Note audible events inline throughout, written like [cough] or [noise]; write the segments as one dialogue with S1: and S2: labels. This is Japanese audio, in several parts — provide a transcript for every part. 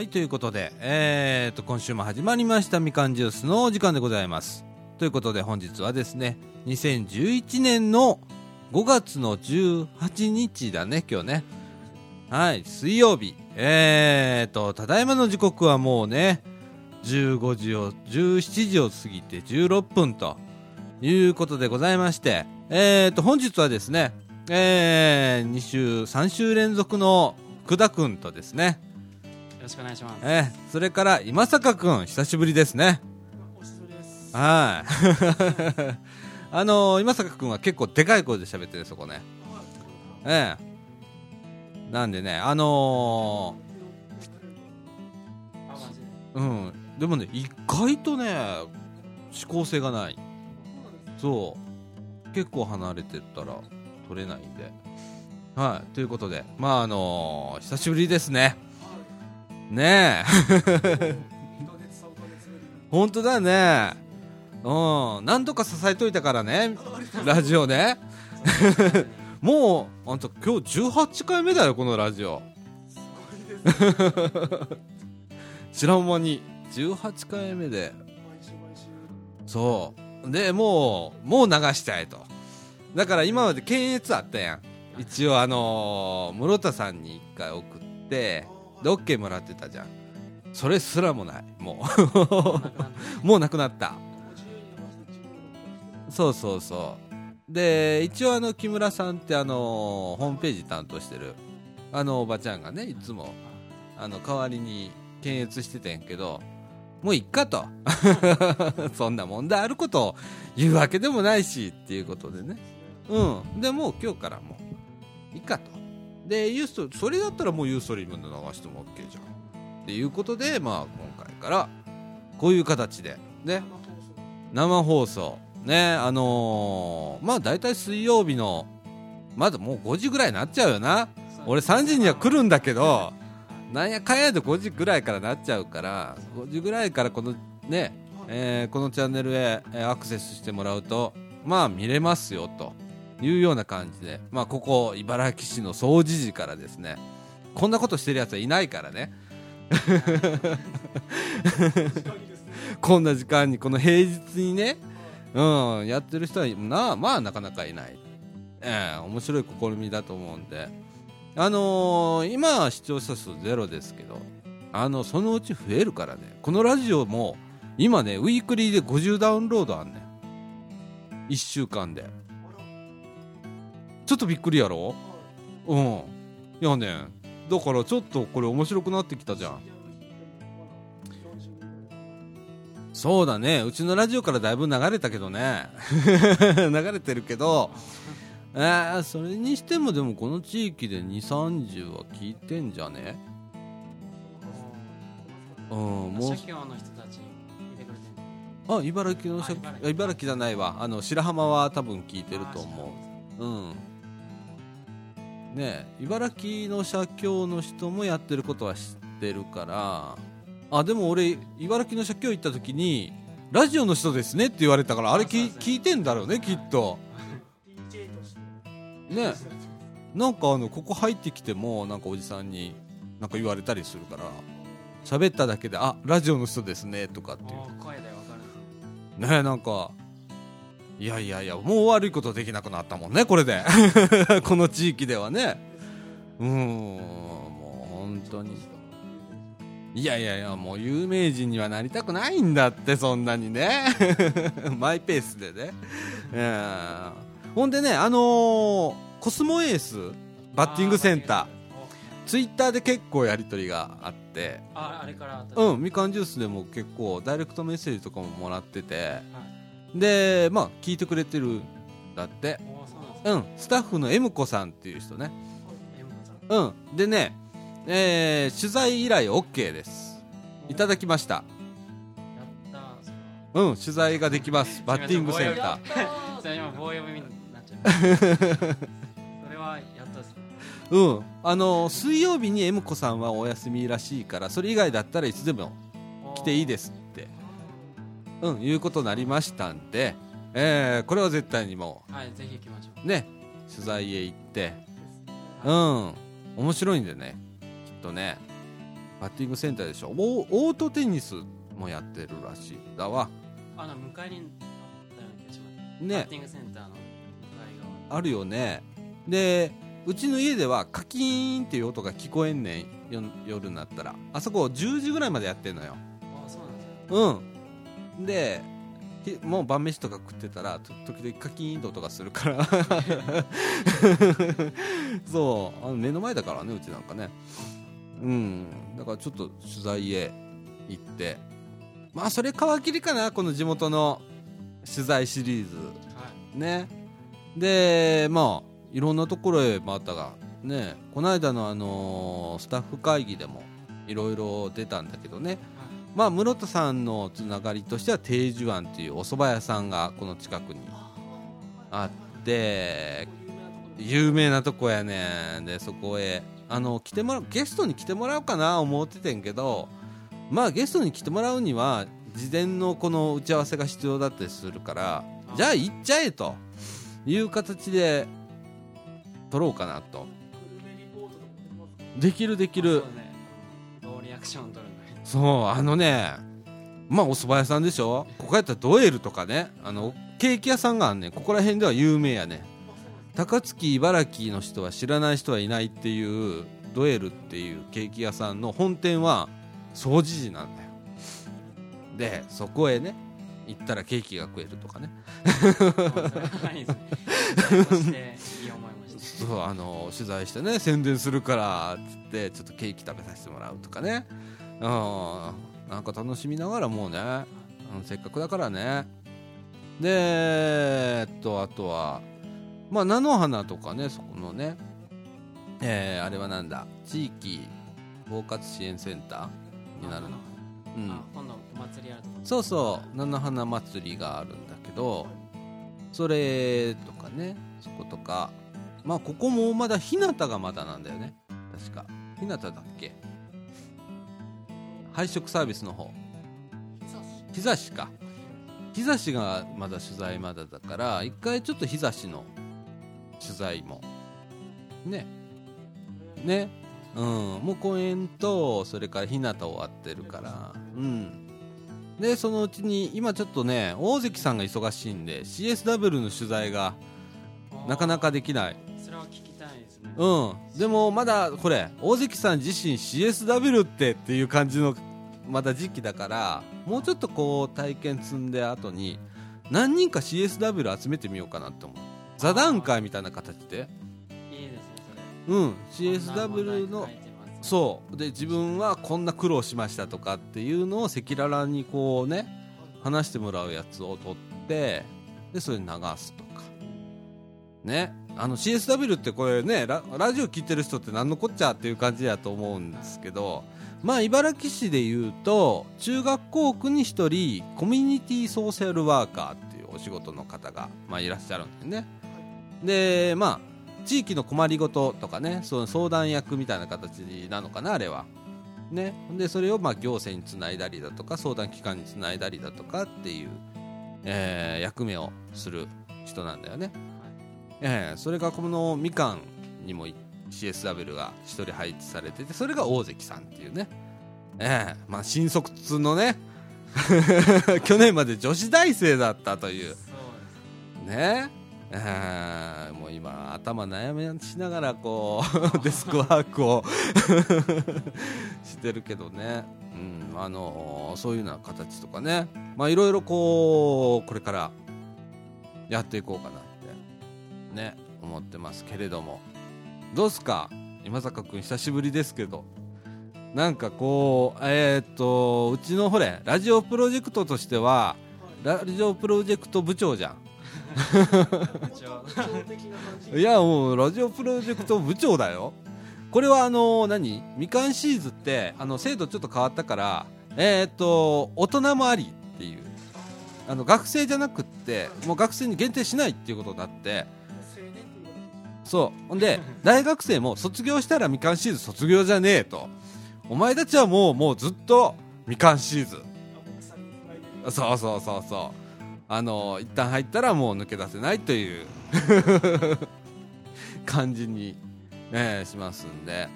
S1: はい、ということで、えー、と、今週も始まりましたみかんジュースのお時間でございます。ということで、本日はですね、2011年の5月の18日だね、今日ね。はい、水曜日。えーと、ただいまの時刻はもうね、15時を、17時を過ぎて16分ということでございまして、えーと、本日はですね、えー、2週、3週連続の久田くんとですね、
S2: ろしくお願いします。
S1: えー、それから今坂くん久しぶりですね。
S2: お久しぶりです。
S1: はい。[laughs] あのー、今坂くんは結構でかい声で喋ってるそこね。ええ。なんでねあのうん。でもね意外とね指向性がない。そう。結構離れてたら取れないんで。はい。ということでまああのー、久しぶりですねねえ。本当だね。うん。何とか支えといたからね。ラジオね。[laughs] もうあんた今日18回目だよこのラジオ。[laughs] 知らん間に。18回目で。そう。でもうもう流したいと。だから今まで検閲あったやん。一応あのー室田さんに1回送ってで OK もらってたじゃん。それすらもないもう。もうなくなった。そうそうそう。で一応あの木村さんってあのホームページ担当してるあのおばちゃんがねいつもあの代わりに検閲してたんやけどもういっかと。[laughs] そんな問題あることを言うわけでもないしっていうことでね。うん。でもう今日からもういっかとでユーストそれだったらもうユーストリームで流しても OK じゃん。っていうことでまあ今回からこういう形でね。生放送。ねあのーまあ大体水曜日のまだもう5時ぐらいになっちゃうよな。俺3時には来るんだけどなんやかんやで5時ぐらいからなっちゃうから5時ぐらいからこのね、えーこのチャンネルへアクセスしてもらうとまあ見れますよと。いうような感じでまあここ茨城市の総除時からですねこんなことしてるやつはいないからね。[laughs] こんな時間にこの平日にねうんやってる人はなまあなかなかいない。ええ面白い試みだと思うんで。あのー今は視聴者数ゼロですけどあのそのうち増えるからね。このラジオも今ねウィークリーで50ダウンロードあんねん。1週間でちょっとびっくりやろ？うん。いやねだからちょっとこれ面白くなってきたじゃん。そうだね。うちのラジオからだいぶ流れたけどね。[laughs] 流れてるけど。えー、それにしてもでもこの地域で230は聞いてんじゃね？うん。もう。あ茨城の
S2: 茨城
S1: じゃないわ。あの白浜は多分聞いてると思う。うんねえ茨城の社協の人もやってることは知ってるから。あでも俺茨城の社協行った時にラジオの人ですねって言われたからあれ聞い聞いてんだろうねきっと。ね。なんかあのここ入ってきてもなんかおじさんになんか言われたりするから喋っただけであラジオの人ですねとかっていう。
S2: 声でわかる。
S1: ねえなんかいやいやいやもう悪いことできなくなったもんねこれで。[laughs] この地域ではね。うーんもう本当に。いやいやいやもう有名人にはなりたくないんだってそんなにね。[laughs] マイペースでね、ええ。ほんでねあのーコスモエースバッティングセンター。ツイッターで結構やり取りがあって。
S2: あ、あれから。
S1: うんみかんジュースでも結構ダイレクトメッセージとかももらっててでまあ聞いてくれてるんだって。
S2: うなん
S1: スタッフの M 子さんっていう人ね。うん。でねえー取材依頼 OK です。いただきました。うん。取材ができます。[laughs] バッティングセンター。
S2: れそれ今棒読みになっちゃう。[laughs] それはやったっす。
S1: うん。あの水曜日に M 子さんはお休みらしいからそれ以外だったらいつでも来ていいですうんいうことになりましたんでえーこれは絶対にもう
S2: はい、ぜひ行きましょう。
S1: ね取材へ行ってうん面白いんでねきっとねバッティングセンターでしょ。オオートテニスもやってるらしいだわ。
S2: あの向かいにあったような気がします。バッ
S1: ね
S2: ティングセンターの向かい側。
S1: あるよね。でうちの家ではカキーンっていう音が聞こえんねん。よ夜になったら。あそこ10時ぐらいまでやってんのよ。
S2: あそうなんですよ
S1: うんでひもう晩飯とか食ってたらと時々カキーンと音がするから。[laughs] そう。あの目の前だからねうちなんかね。うん。だからちょっと取材へ行って。まあそれ皮切りかなこの地元の取材シリーズ。
S2: はい。
S1: ね。でまあいろんなところへまたがね。この間のあのースタッフ会議でもいろいろ出たんだけどねまあ室田さんのつながりとしては定寿庵っていうお蕎麦屋さんがこの近くにあって有名なとこやねん。でそこへあの来てもらうゲストに来てもらおうかな思っててんけどまあゲストに来てもらうには事前のこの打ち合わせが必要だったりするからじゃあ行っちゃえという形で撮ろうかなと。できるできる。
S2: ね。リアクション
S1: そうあのねまあお蕎麦屋さんでしょ？ここやったらドエルとかねあのケーキ屋さんがあんねん。ここら辺では有名やね高槻茨城の人は知らない人はいないっていうドエルっていうケーキ屋さんの本店は総持寺なんだよ。でそこへね行ったらケーキが食えるとかね。
S2: そ
S1: うあの取材してね宣伝するからっつってちょっとケーキ食べさせてもらうとかねうん。なんか楽しみながらもうね、うん、せっかくだからね。でえっとあとはまあ菜の花とかねそこのねえーあれはなんだ地域包括支援センターになるの。うん。
S2: あ今度お祭りあるとこ。
S1: そうそう菜の花祭りがあるんだけどそれとかねそことかまあここもまだ日向がまだなんだよね。確か。日向だっけ？配食サービスの方。日差しか。日差しがまだ取材まだだから一回ちょっと日差しの取材も。ね。ね。うん。もう公園とそれから日向終わってるから。うん。でそのうちに今ちょっとね大関さんが忙しいんで CSW の取材がなかなかできない。うん。でもまだこれ大関さん自身 CSW ってっていう感じのまだ時期だからもうちょっとこう体験積んで後に何人か CSW 集めてみようかなって思う。座談会みたいな形で。
S2: いいですねそれ。
S1: うん。CSW のそう。で自分はこんな苦労しましたとかっていうのを赤裸々にこうね話してもらうやつを撮ってでそれ流すと。かね。あの CSW ってこれねラジオ聞いてる人って何のこっちゃっていう感じやと思うんですけどまあ茨城市でいうと中学校区に1人コミュニティソーシャルワーカーっていうお仕事の方が、まあ、いらっしゃるんだよね。でまあ地域の困りごととかねその相談役みたいな形なのかなあれは。ね。でそれをまあ行政につないだりだとか相談機関につないだりだとかっていう、えー役目をする人なんだよね、えーそれがこのみかんにも CSW が1人配置されててそれが大関さんっていうね。ええまあ新卒のね [laughs] 去年まで女子大生だったという。ね。えーもう今頭悩みしながらこう [laughs] デスクワークを [laughs] してるけどね、うん、あのそういうような形とかね。いろいろこうこれからやっていこうかな。ね思ってますけれども。どうっすか？今坂君久しぶりですけど。なんかこうえーっとうちのほれラジオプロジェクトとしてはラジオプロジェクト部長じゃん。[laughs] いやもうラジオプロジェクト部長だよ。これはあの何？みかんシーズってあの制度ちょっと変わったからえーっと大人もありっていう。あの学生じゃなくってもう学生に限定しないっていうことになってそう。ほんで [laughs] 大学生も卒業したらみかんシーズ卒業じゃねえと。お前たちはもうもうずっとみかんシーズそうそうそうそう。あの一旦入ったらもう抜け出せないという。[laughs] 感じに、ね、しますんで。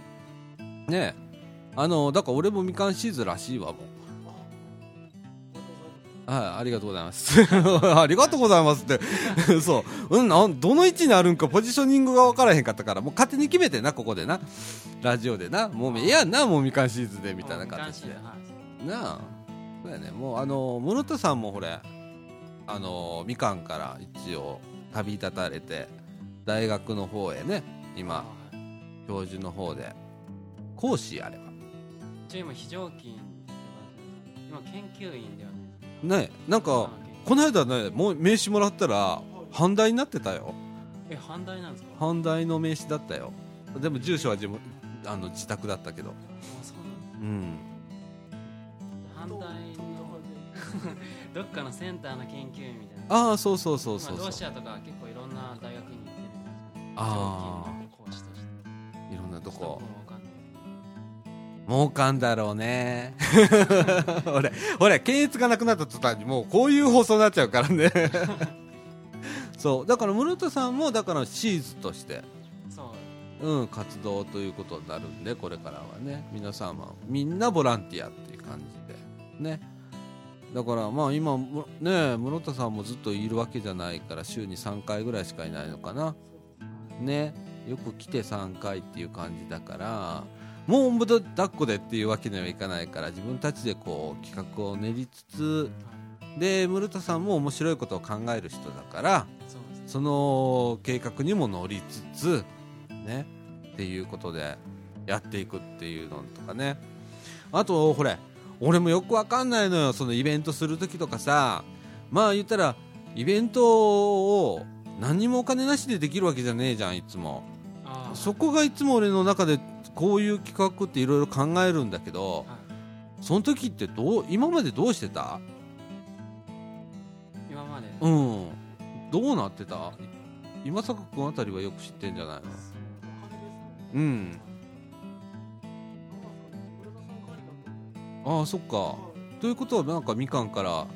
S1: ねあのだから俺もみかんシーズンらしいわもうはい、ありがとうございます。[laughs] ありがとうございますって。[laughs] そう。うん、どの位置にあるんか、ポジショニングが分からへんかったから、もう勝手に決めてな、ここでな。ラジオでな。もう、いやんな、もうみかんシーズンで、みたいな形で。
S2: はい
S1: なあ。そうやね。もう、あの、室田さんもほれ、あの、みかんから一応、旅立たれて、大学の方へね、今、
S2: はい
S1: 教授の方で、講師あれば。
S2: 一応今非常勤今研究員では
S1: ね、なんか、この間ね、もう名刺もらったら、半大になってたよ。
S2: え反対なんですか？
S1: 阪大の名刺だったよ。でも住所は自分あの自宅だったけど。
S2: あそうなん
S1: うん。
S2: 反対の [laughs] どっかのセンターの研究員みたいな。
S1: ああそうそうそうそうそう。
S2: まあロシアとか結構いろんな大学に行ってるんです
S1: あ
S2: 常勤の講師として。
S1: いろんなとこ儲かんだろうね。[laughs] 俺俺検閲がなくなった途端にもうこういう放送になっちゃうからね。[laughs] そう。だから室田さんもだからシーズとして
S2: そう。
S1: うん活動ということになるんでこれからはね。皆様みんなボランティアっていう感じで。ね。だからまあ今むね室田さんもずっといるわけじゃないから週に3回ぐらいしかいないのかな。ね。よく来て3回っていう感じだからもうむだ抱っこでっていうわけにはいかないから自分たちでこう企画を練りつつで室田さんも面白いことを考える人だから
S2: そ
S1: の計画にも乗りつつねっていうことでやっていくっていうのとかね。あとほれ俺もよくわかんないのよ。そのイベントする時とかさまあ言ったらイベントを何にもお金なしでできるわけじゃねえじゃんいつも。そこがいつも俺の中でこういう企画っていろいろ考えるんだけど
S2: はい。
S1: その時ってどう今までどうしてた？
S2: 今まで？
S1: うん。どうなってた？今坂君あたりはよく知ってんじゃないの？うん。ああそっか。ということはなんかみかんから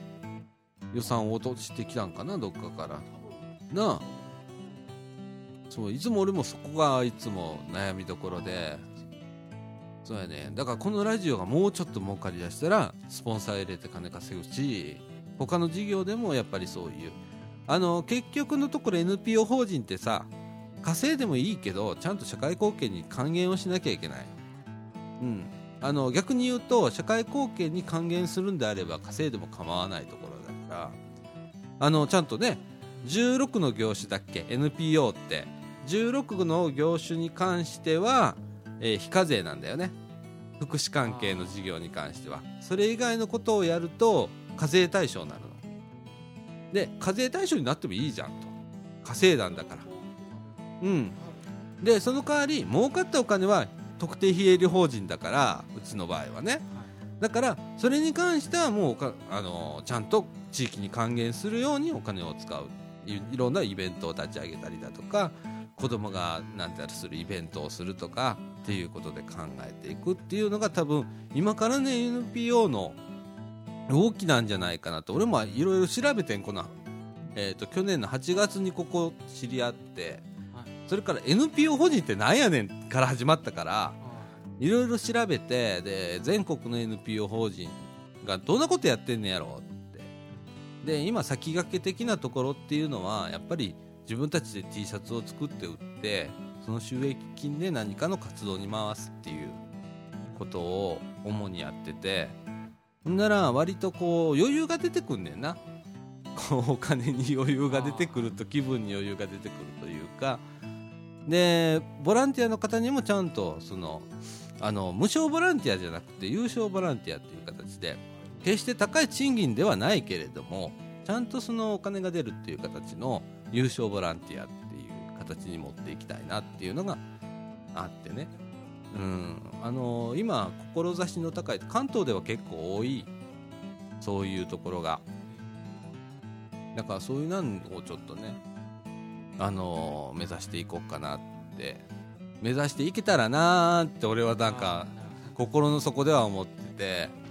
S1: 予算を落としてきたんかな？どっかから。なあ。そういつも俺もそこがいつも悩みどころでそうやね。だからこのラジオがもうちょっと儲かりだしたらスポンサー入れて金稼ぐし他の事業でもやっぱりそういう。あの結局のところ NPO 法人ってさ稼いでもいいけどちゃんと社会貢献に還元をしなきゃいけない、うん、あの逆に言うと社会貢献に還元するんであれば稼いでも構わないところだから。あのちゃんとね16の業種だっけ？NPO って。16の業種に関しては、えー非課税なんだよね。福祉関係の事業に関しては。それ以外のことをやると課税対象になるの。で課税対象になってもいいじゃんと。稼いだんだから。うん。でその代わり儲かったお金は特定非営利法人だからうちの場合はね。だからそれに関してはもうかあのちゃんと地域に還元するようにお金を使う。いろんなイベントを立ち上げたりだとか子供が何てするイベントをするとかっていうことで考えていくっていうのが多分今からね NPO の大きなんじゃないかなと俺もいろいろ調べてんこな、えー、と去年の8月にここ知り合って
S2: はい
S1: それから NPO 法人ってなんやねんから始まったからいろいろ調べてで全国の NPO 法人がどんなことやってんねやろうって。で今先駆け的なところっていうのはやっぱり自分たちで T シャツを作って売ってその収益金で何かの活動に回すっていうことを主にやっててほんなら割とこう余裕が出てくんねんな。こうお金に余裕が出てくると気分に余裕が出てくるというか。でボランティアの方にもちゃんとそのあの無償ボランティアじゃなくて有償ボランティアっていう形で決して高い賃金ではないけれどもちゃんとそのお金が出るっていう形の有償ボランティアっていう形に持っていきたいなっていうのがあってね。うん。あの今志の高い関東では結構多いそういうところが。だからそういうなんをちょっとねあの目指していこうかなって。目指していけたらなーって俺はなんか心の底では思ってて。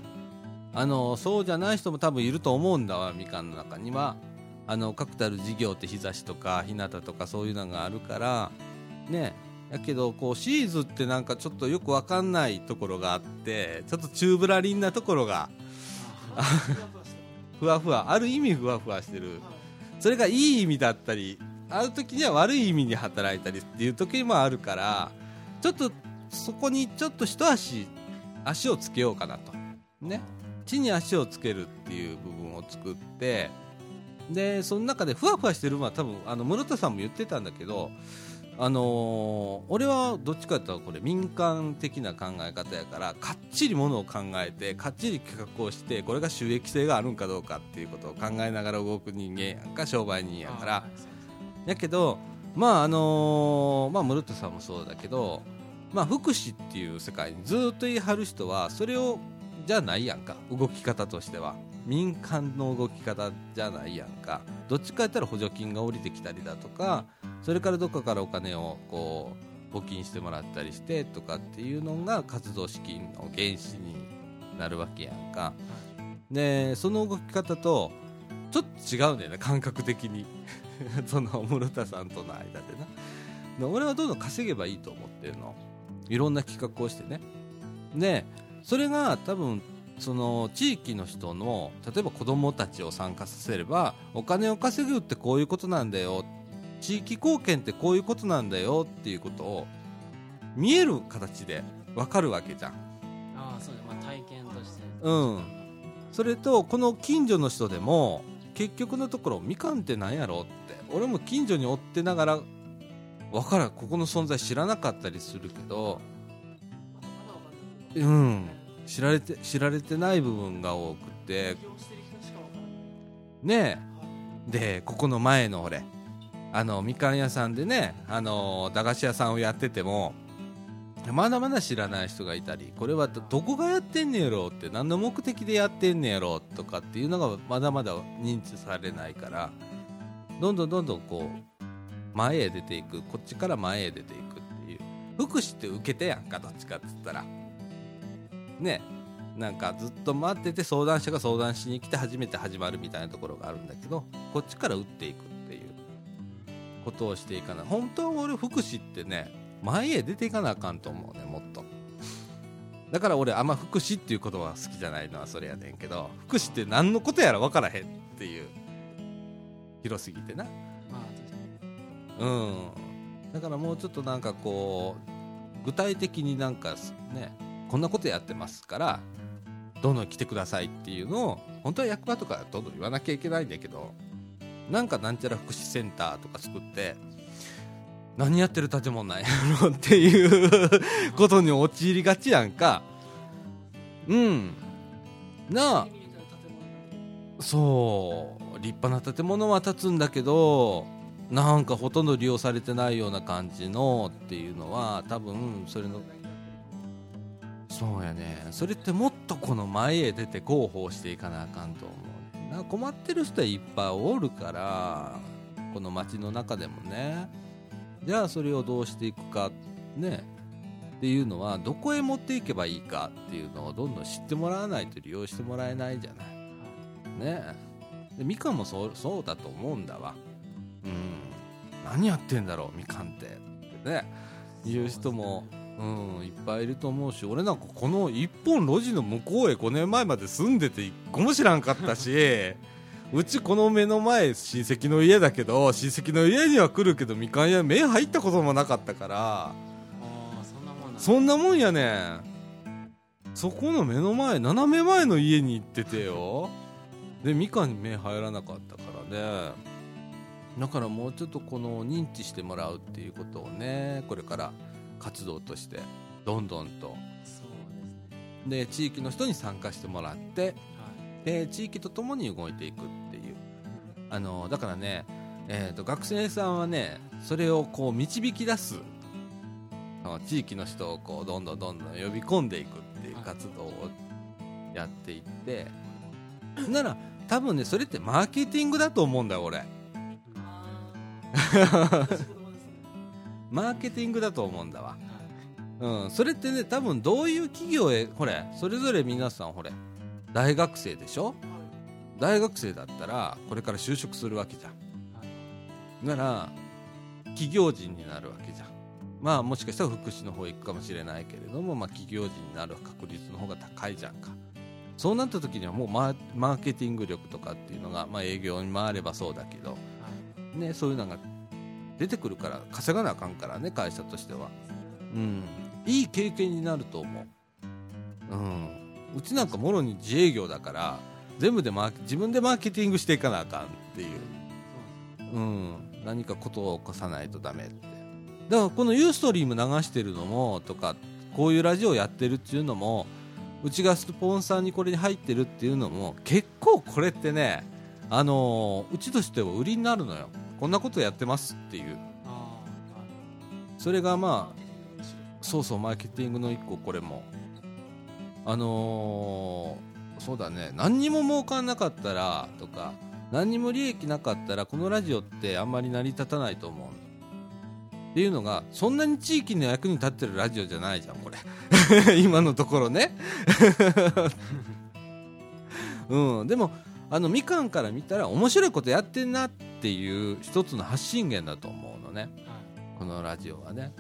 S1: あのそうじゃない人も多分いると思うんだわみかんの中には。あの確たる事業って日差しとか日向とかそういうのがあるからねやけどこうシーズってなんかちょっとよくわかんないところがあってちょっとチューブラリンなところがふわふわある意味ふわふわしてる。それがいい意味だったりある時には悪い意味に働いたりっていう時もあるからちょっとそこにちょっと一足足をつけようかなと。ね。地に足をつけるっていう部分を作ってでその中でふわふわしてるのは多分あの室田さんも言ってたんだけどあのー俺はどっちかというとこれ民間的な考え方やからかっちりものを考えてかっちり企画をしてこれが収益性があるんかどうかっていうことを考えながら動く人間やんか商売人やから。やけどまああのーまあ室田さんもそうだけどまあ福祉っていう世界にずっと言い張る人はそれをじゃないやんか動き方としては民間の動き方じゃないやんか。どっちかやったら補助金が降りてきたりだとかそれからどっかからお金をこう募金してもらったりしてとかっていうのが活動資金の原資になるわけやんか。でその動き方とちょっと違うんだよね感覚的に。[laughs] その室田さんとの間でな。俺はどんどん稼げばいいと思ってるの。いろんな企画をしてね。でそれが多分その地域の人の例えば子供たちを参加させればお金を稼ぐってこういうことなんだよ地域貢献ってこういうことなんだよっていうことを見える形で分かるわけじゃん。
S2: ああそうまあ、体験として。
S1: うん。それとこの近所の人でも結局のところみかんって何やろって。俺も近所に追ってながら分からん。ここの存在知らなかったりするけど。うん知られて知られてない部分が多くて。ねえ。でここの前の俺。あのみかん屋さんでねあの駄菓子屋さんをやっててもまだまだ知らない人がいたりこれはどこがやってんねやろって何の目的でやってんねやろとかっていうのがまだまだ認知されないからどんどんどんどんこう前へ出ていく。こっちから前へ出ていくっていう。福祉って受けてやんかどっちかっつったら。ねなんかずっと待ってて相談者が相談しに来て初めて始まるみたいなところがあるんだけどこっちから打っていくっていう。ことをしていかない。本当は俺福祉ってね前へ出ていかなあかんと思うねもっと。だから俺あんま福祉っていう言葉は好きじゃないのはそれやねんけど福祉って何のことやら分からへんっていう。広すぎてな。うん。だからもうちょっとなんかこう具体的になんかねこんなことやってますからどんどん来てくださいっていうのを本当は役場とかどんどん言わなきゃいけないんだけどなんかなんちゃら福祉センターとか作って何やってる建物なんやろっていうことに陥りがちやんか。うん。なあ。そう。立派な建物は建つんだけどなんかほとんど利用されてないような感じのっていうのは多分それのそうやね。それってもっとこの前へ出て広報していかなあかんと思う。な困ってる人はいっぱいおるからこの街の中でもね。じゃあそれをどうしていくかね。っていうのはどこへ持っていけばいいかっていうのをどんどん知ってもらわないと利用してもらえないじゃない？ね。でみかんもそうそうだと思うんだわ。うん。何やってんだろうみかんってって。ね。いう人もうんいっぱいいると思うし俺なんかこの一本路地の向こうへ5年前まで住んでて一個も知らんかったし [laughs] うちこの目の前親戚の家だけど親戚の家には来るけどみかん屋目入ったこともなかったから
S2: そんなもん
S1: やねん。そこの目の前斜め前の家に行っててよ。でみかんに目入らなかったからね。だからもうちょっとこの認知してもらうっていうことをねこれから活動としてどんどんと。
S2: ですね。
S1: で地域の人に参加してもらって
S2: はい。
S1: で地域とともに動いていくっていう。あのだからね、えー、と学生さんはねそれをこう導き出す地域の人をこうどんどんどんどん呼び込んでいくっていう活動をやっていってなら多分ねそれってマーケティングだと思うんだよ俺 [laughs] マーケティングだと思うんだわ。うん、それってね多分どういう企業へほれそれぞれ皆さんほれ大学生でしょ？大学生だったらこれから就職するわけじゃん。なら企業人になるわけじゃん。まあもしかしたら福祉の方行くかもしれないけれども、まあ、企業人になる確率の方が高いじゃんか。そうなった時にはもうマーケティング力とかっていうのが、まあ、営業に回ればそうだけど、ね、そういうのが出てくるから稼がなあかんからね会社としては、うん、いい経験になると思う、うん、うちなんかもろに自営業だから全部でマ自分でマーケティングしていかなあかんっていう、うん、何かことを起こさないとダメって。だからこのユーストリーム流してるのもとかこういうラジオやってるっていうのもうちがスポンサーにこれに入ってるっていうのも結構これってねあのーうちとしては売りになるのよこんなことやってますっていう。
S2: あ
S1: それがまあそうそうマーケティングの一個これも。あのーそうだね。何にも儲かんなかったらとか何にも利益なかったらこのラジオってあんまり成り立たないと思うの。っていうのがそんなに地域の役に立ってるラジオじゃないじゃんこれ。[laughs] 今のところね。[laughs] うん。でもあのみかんから見たら面白いことやってんなっていう一つの発信源だと思うのね。
S2: あはい。
S1: このラジオはね。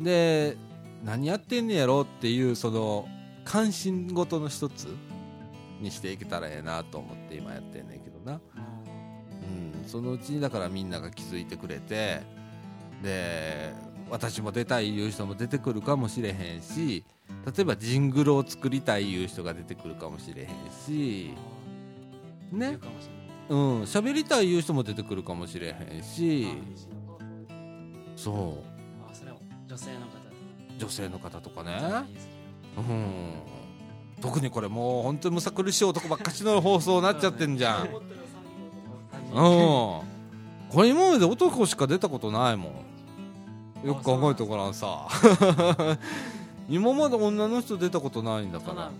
S1: で何やってんねやろっていうその関心事の一つにしていけたらええなと思って今やってんねんけどな、
S2: あ
S1: うん、そのうちにだからみんなが気づいてくれてで私も出たいいう人も出てくるかもしれへんし例えばジングルを作りたいいう人が出てくるかもしれへんし
S2: ー
S1: ね。
S2: 言う
S1: ん喋りたいいう人も出てくるかもしれへんし。
S2: あ
S1: そう。
S2: あそれは女性の方
S1: 女性の方とかね。うん。特にこれもう本当にむさ苦しい男ばっかしの放送になっちゃってんじゃん。うん。これ今まで男しか出たことないもん。よく考えてごらんさ。[laughs] 今まで女の人出たことないんだから。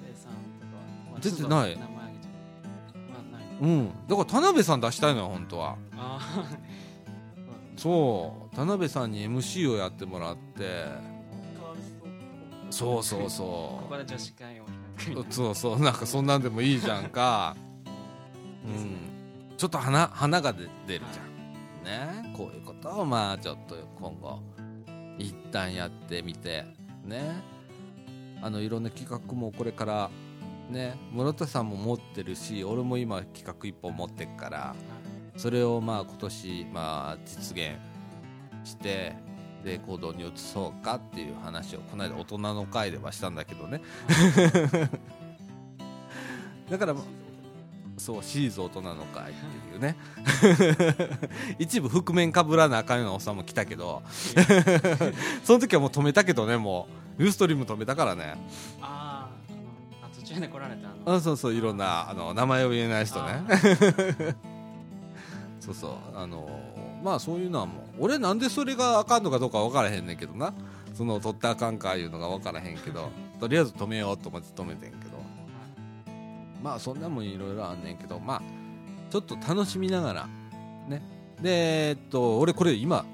S1: 出てない
S2: う
S1: ん。だから田辺さん出したいのよ本当は。
S2: あ [laughs]
S1: そう。田辺さんに MC をやってもらって。そうそう
S2: あ
S1: そ
S2: ここで女子会を
S1: そうそう。なんかそんなんでもいいじゃんか。[laughs] うん。ちょっと花花が出出るじゃん。ね。こういうことをまあちょっと今後一旦やってみて。ね。あのいろんな企画もこれからね室田さんも持ってるし俺も今企画一本持ってっからそれをまあ今年まあ実現してで行動に移そうかっていう話をこの間大人の会ではしたんだけどね。[laughs] だからそうシリーズ大人の会っていうね。一部覆面かぶらなあかんようなおっさんも来たけど [laughs] その時はもう止めたけどねもう。ユーストリーム止めたからね。
S2: あーあのあ途中で来られたあの
S1: あそうそういろんなあの名前を言えない人ね。
S2: あ [laughs]
S1: そうそう。あのまあそういうのはもう俺なんでそれがあかんのかどうか分からへんねんけどな。その取ってあかんかいうのが分からへんけど。[laughs] とりあえず止めようと思って止めてんけど。まあそんなもんいろいろあんねんけど。まあちょっと楽しみながら。ね。でえっと俺これ今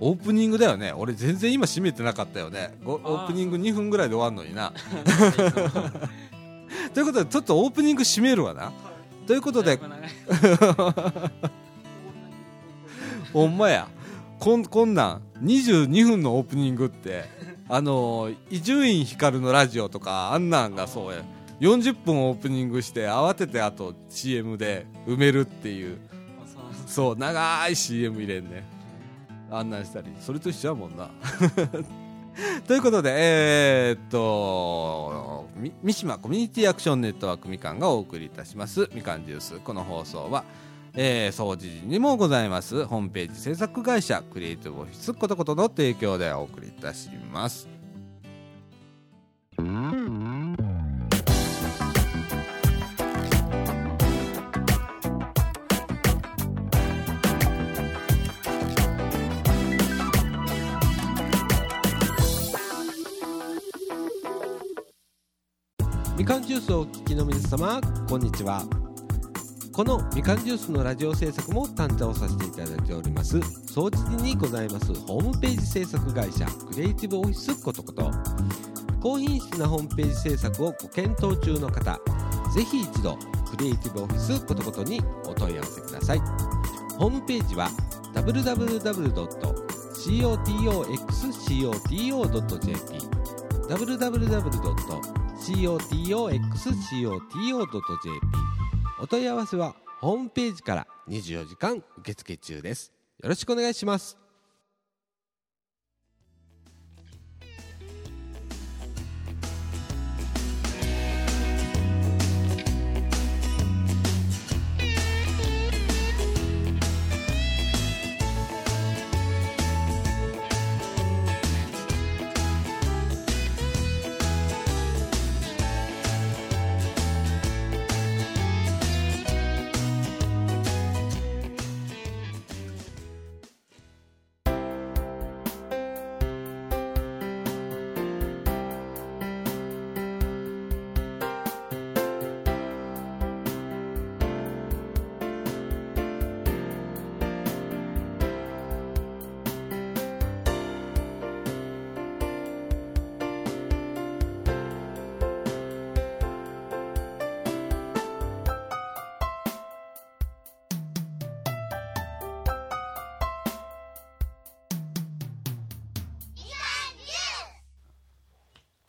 S1: オープニングだよね。俺全然今締めてなかったよね。オープニング2分ぐらいで終わんのにな [laughs] [laughs] ということでちょっとオープニング締めるわな。ということで。[laughs] ほんまや。こんこんなん。22分のオープニングって。あの伊集院光のラジオとかあんなんがそうや。40分オープニングして慌ててあと CM で埋めるっていう。
S2: そう。
S1: そう長い CM 入れんね。あんなんしたり。それと一緒やもんな [laughs] ということでえー、っと三島コミュニティアクションネットワークみかんがお送りいたします。みかんジュース。この放送はえー、総知事にもございます。ホームページ制作会社クリエイティブオフィスことことの提供でお送りいたします。
S3: みかんジュースをお聞きの皆様こんにちは。このみかんジュースのラジオ制作も担当させていただいております。総知事にございますホームページ制作会社クリエイティブオフィスことこと高品質なホームページ制作をご検討中の方ぜひ一度クリエイティブオフィスことことにお問い合わせください。ホームページは www.cri-, www.cotoxcoto.jp cotoxcoto.jp お問い合わせはホームページから24時間受付中です。よろしくお願いします。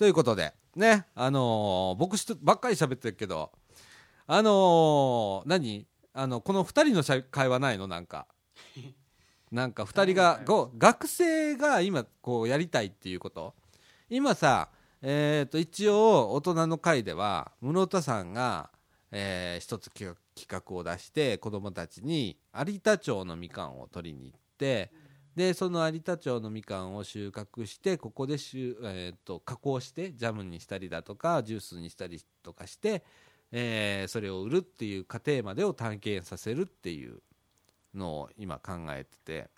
S1: ということでねあのー僕しとばっかり喋ってるけどあのー何？あのこの2人のしゃ会話ないの？なんか。[laughs] なんか2人がご学生が今こうやりたいっていうこと？今さえー、と一応大人の会では室田さんが、えー一つ企画企画を出して子どもたちに有田町のみかんを取りに行ってでその有田町のみかんを収穫してここでしゅ、えー、と加工してジャムにしたりだとかジュースにしたりとかして、えーそれを売るっていう過程までを探検させるっていうのを今考えてて。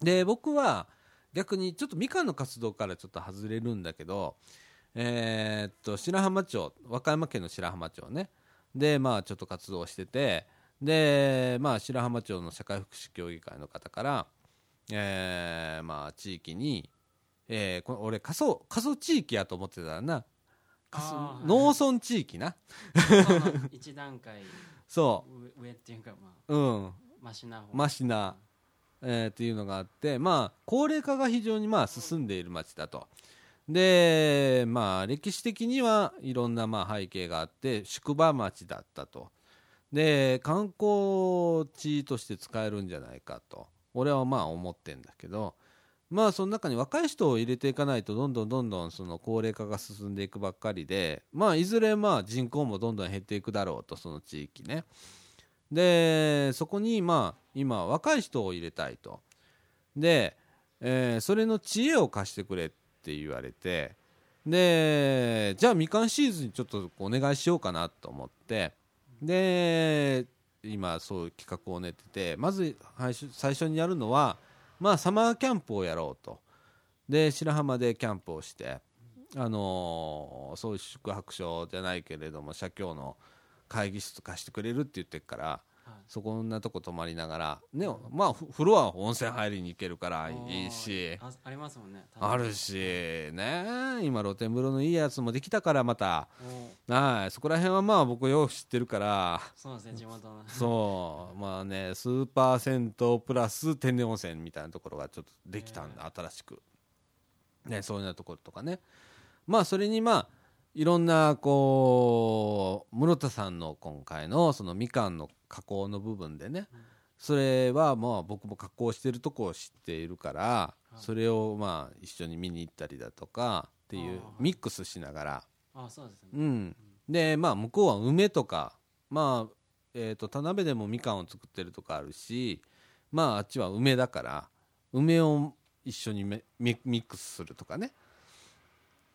S1: で僕は逆にちょっとみかんの活動からちょっと外れるんだけどえーっと白浜町和歌山県の白浜町ね。でまあちょっと活動しててでまあ白浜町の社会福祉協議会の方からえーまあ地域に、えーこれ俺過疎過疎地域やと思ってたらな農村地域な。
S2: 一段階 [laughs]
S1: そう。
S2: 上上っていうかま
S1: ううん。
S2: あマシな方。
S1: マシな、えーっていうのがあってまあ高齢化が非常にまあ進んでいる町だと。でまあ歴史的にはいろんなまあ背景があって宿場町だったと。で観光地として使えるんじゃないかと俺はまあ思ってんだけどまあその中に若い人を入れていかないとどんどんどんどんその高齢化が進んでいくばっかりでまあいずれまあ人口もどんどん減っていくだろうとその地域ね。でそこにまあ今若い人を入れたいと。で、えーそれの知恵を貸してくれって言われてでじゃあみかんシーズンにちょっとお願いしようかなと思ってで今そういう企画を練っててまず最初にやるのはまあサマーキャンプをやろうと。で白浜でキャンプをしてあのそういう宿泊所じゃないけれども社協の会議室貸してくれるって言ってるからそこんなとこ泊まりながらねまあふ風呂は温泉入りに行けるからいいし。
S2: あありますもんね
S1: あるしね今露天風呂のいいやつもできたからまた。
S2: お
S1: はいそこら辺はまあ僕よく知ってるから。
S2: そうですね地元の。[laughs]
S1: そうまあねスーパー銭湯プラス天然温泉みたいなところがちょっとできたんだ新しく。ねそういうようなところとかね。まあそれにまあいろんなこう室田さんの今回のそのみかんの加工の部分でねそれはまあ僕も加工してるとこを知っているから
S2: い
S1: それをまあ一緒に見に行ったりだとかっていうミックスしながら。
S2: あそうですね。
S1: うん、でまあ向こうは梅とかまあえー、と田辺でもみかんを作ってるとかあるしまああっちは梅だから梅を一緒にミックスするとかね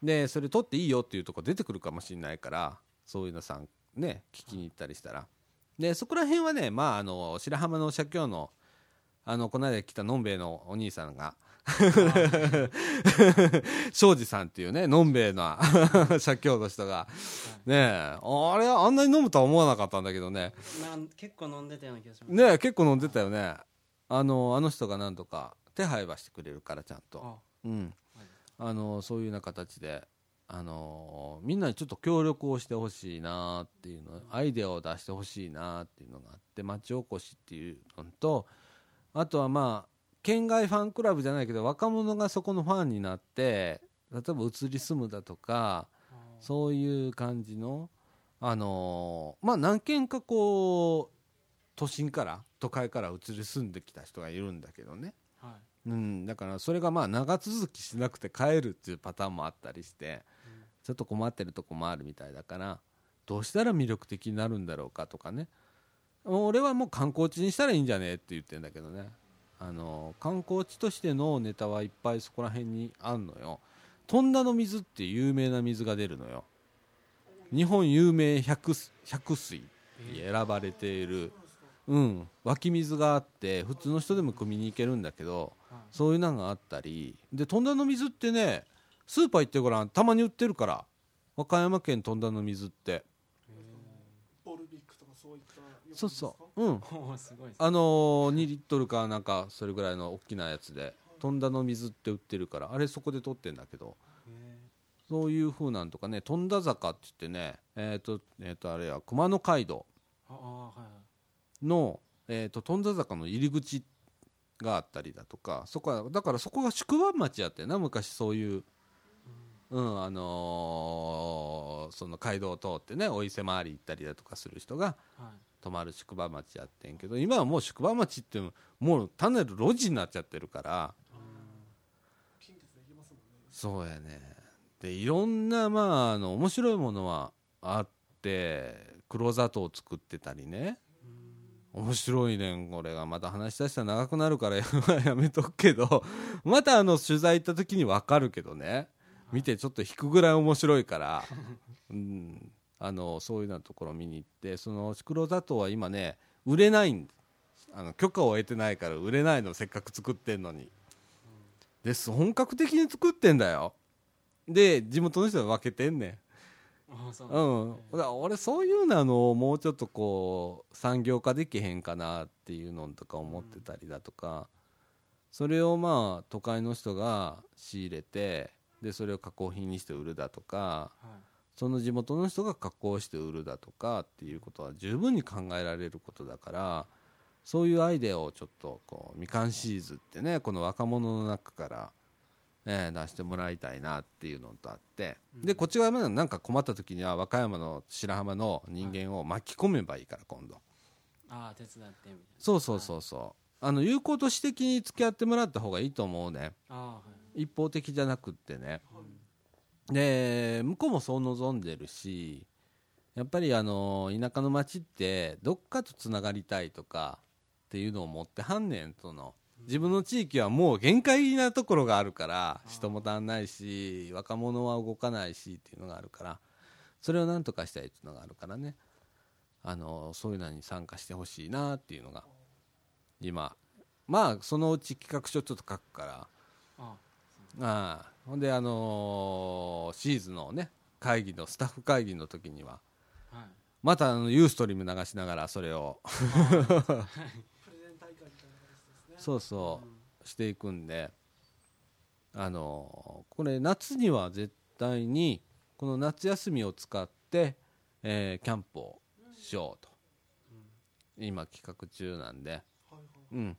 S1: でそれ取っていいよっていうとこ出てくるかもしれないからそういうのさんね聞きに行ったりしたら。でそこら辺はねまああの白浜の社協のあのこの間来たのんべえのお兄さんが [laughs] 庄司さんっていうねのんべえな社協の人がねえあれあんなに飲むとは思わなかったんだけどね。
S2: 結構飲んでたような気がします。
S1: ねえ結構飲んでたよね。あのあの人がなんとか手配はしてくれるからちゃんと、
S2: あ
S1: うん。
S2: はい、
S1: あのそういうような形であのみんなにちょっと協力をしてほしいなっていうのアイデアを出してほしいなっていうのがあって町おこしっていうのとあとはまあ県外ファンクラブじゃないけど若者がそこのファンになって例えば移り住むだとかそういう感じのあのまあ何軒かこう都心から都会から移り住んできた人がいるんだけどね、うん、だからそれがまあ長続きしなくて帰るっていうパターンもあったりしてちょっと困ってるとこもあるみたいだからどうしたら魅力的になるんだろうかとかね。俺はもう観光地にしたらいいんじゃねえって言ってんだけどね。あの観光地としてのネタはいっぱいそこら辺にあんのよ。富田の水って有名な水が出るのよ。日本有名百百水に選ばれている、うん、湧き水があって普通の人でも汲みに行けるんだけど
S2: はい
S1: そういうのがあったり。で富田の水ってねスーパー行ってごらんたまに売ってるから。和歌山県富田の水って。
S4: ボルビックとかそういった
S1: そうそう。うん。[laughs] あのー、2リットルかなんかそれぐらいの大きなやつで富田の水って売ってるから。あれそこで取ってんだけど。
S2: へ
S1: そういう風なんとかね富田坂って言ってねえっ、とえっ、とあれや熊野街道の、えー、と富田坂の入り口があったりだとかそこはだからそこが宿場町やってんな昔そういう、うんあのーその街道を通ってねお伊勢回り行ったりだとかする人が
S2: はい。
S1: 泊まる宿場町やってんけど今はもう宿場町ってもう単なる路地になっちゃってるから。
S4: 近鉄で行けますもんね。
S1: そうやね。でいろんなまああの面白いものはあって黒砂糖を作ってたりね面白いねんこれが。また話し出したら長くなるからや [laughs] めとくけど。またあの取材行った時に分かるけどね。見てちょっと引くぐらい面白いから、うん、あのそういうようなところ見に行ってその黒砂糖は今ね売れないんあの許可を得てないから売れないのせっかく作ってんのに。です。本格的に作ってんだよ。で地元の人は分けてんねん。
S2: う
S1: ん、だ。俺そういうのあのもうちょっとこう産業化できへんかなっていうのとか思ってたりだとか、それをまあ都会の人が仕入れてでそれを加工品にして売るだとかその地元の人が加工して売るだとかっていうことは十分に考えられることだからそういうアイデアをちょっとこうみかんシーズってねこの若者の中から、えー出してもらいたいなっていうのとあって、でこっち側までなんか困った時には和歌山の白浜の人間を巻き込めばいいから今度。
S2: ああ手伝ってみたいな。
S1: そうそうそうそう。あの友好と私的に付き合ってもらった方がいいと思うね。
S2: ああはい。
S1: 一方的じゃなくってね、で向こうもそう望んでるしやっぱりあの田舎の町ってどっかとつながりたいとかっていうのを持ってはんねんその自分の地域はもう限界なところがあるから人も足んないし若者は動かないしっていうのがあるからそれをなんとかしたいっていうのがあるからね。あのそういうのに参加してほしいなっていうのが今。まあそのうち企画書ちょっと書くから。
S2: あ
S1: ああほんであのーシーズンのね会議のスタッフ会議の時にはまたあのユーストリーム流しながらそれをそうそうしていくんであのーこれ夏には絶対にこの夏休みを使って、えーキャンプをしようと。今企画中なんで。うん、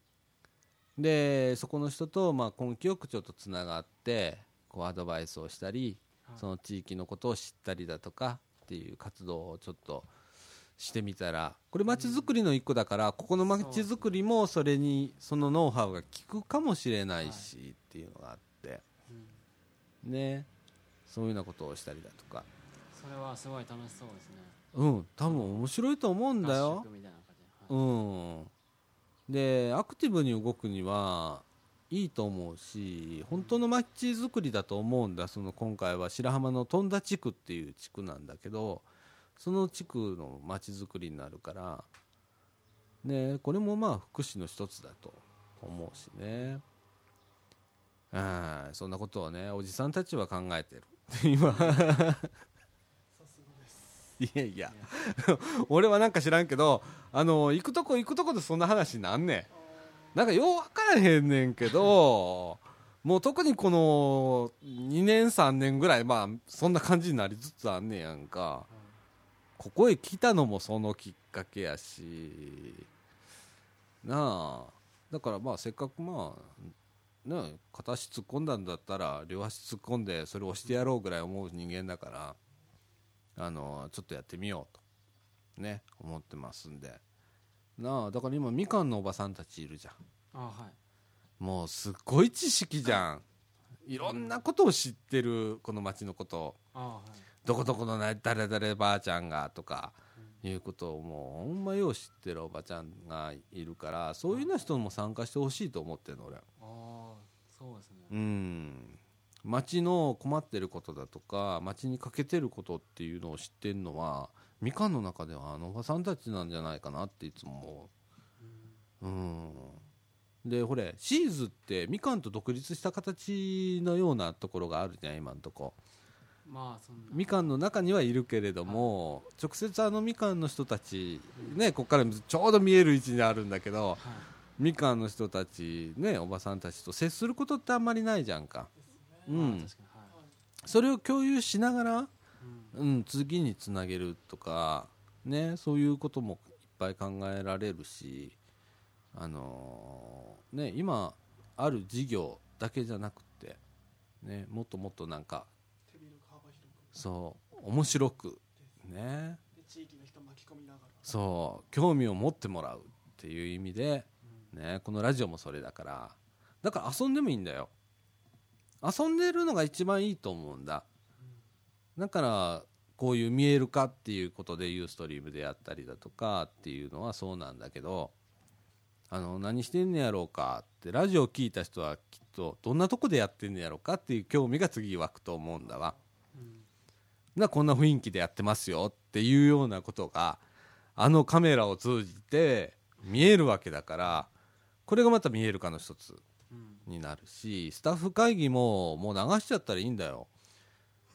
S1: でそこの人とまあ根気よくちょっとつながってこうアドバイスをしたり
S2: はい。
S1: その地域のことを知ったりだとかっていう活動をちょっとしてみたらこれ街づくりの一個だからここの街づくりもそれにそのノウハウが効くかもしれないしっていうのがあって。ね。そういうようなことをしたりだとか。
S2: それはすごい楽しそうですね。
S1: うん。多分面白いと思うんだよ。うん、でアクティブに動くにはいいと思うし本当の街づくりだと思うんだその今回は白浜の富田地区っていう地区なんだけどその地区の街づくりになるから、ね、これもまあ福祉の一つだと思うしね。あそんなことをねおじさんたちは考えてる今。いやいや。俺はなんか知らんけどあの行くとこ行くとこでそんな話になんねん。なんかよう分からへんねんけどもう特にこの2年3年ぐらいまあそんな感じになりつつあんねやんかここへ来たのもそのきっかけやし。なあ。だからまあせっかくまあね片足突っ込んだんだったら両足突っ込んでそれを押してやろうぐらい思う人間だからあのちょっとやってみようとね思ってますんで。なあだから今みかんのおばさんたちいるじゃん。
S2: あはい。
S1: もうすっごい知識じゃん。い。ろんなことを知ってるこの町のこと
S2: あはい
S1: どこどこのな誰々ばあちゃんがとかいうことをもうほんまよう知ってるおばちゃんがいるからそういうような人も参加してほしいと思ってるの俺。
S2: ああそうですね。
S1: うん。町の困ってることだとか町に欠けてることっていうのを知ってるのはみかんの中ではあのおばさんたちなんじゃないかなっていつも思う。うん。でほれシーズってみかんと独立した形のようなところがあるじゃん今んとこ
S2: まあそんな。
S1: みかんの中にはいるけれども、直接あのみかんの人たちねここからちょうど見える位置にあるんだけど
S2: はい。
S1: みかんの人たちねおばさんたちと接することってあんまりないじゃんか、う
S2: まあ
S1: ん、
S2: 確かにはい。
S1: それを共有しながら、
S2: うん。
S1: うん、次につなげるとかねそういうこともいっぱい考えられるしあのーね今ある事業だけじゃなくてねもっともっとなんかそう面白くね。
S4: で地域の人巻き込みながら。
S1: そう興味を持ってもらうっていう意味で、ね、このラジオもそれだから。だから遊んでもいいんだよ。遊んでるのが一番いいと思うんだ。だからこういう見えるかっていうことでユーストリームでやったりだとかっていうのはそうなんだけどあの何してんねやろうかってラジオ聞いた人はきっとどんなとこでやってんねやろうかっていう興味が次湧くと思うんだわ。なこんな雰囲気でやってますよっていうようなことがあのカメラを通じて見えるわけだからこれがまた見えるかの一つになるしスタッフ会議ももう流しちゃったらいいんだよ。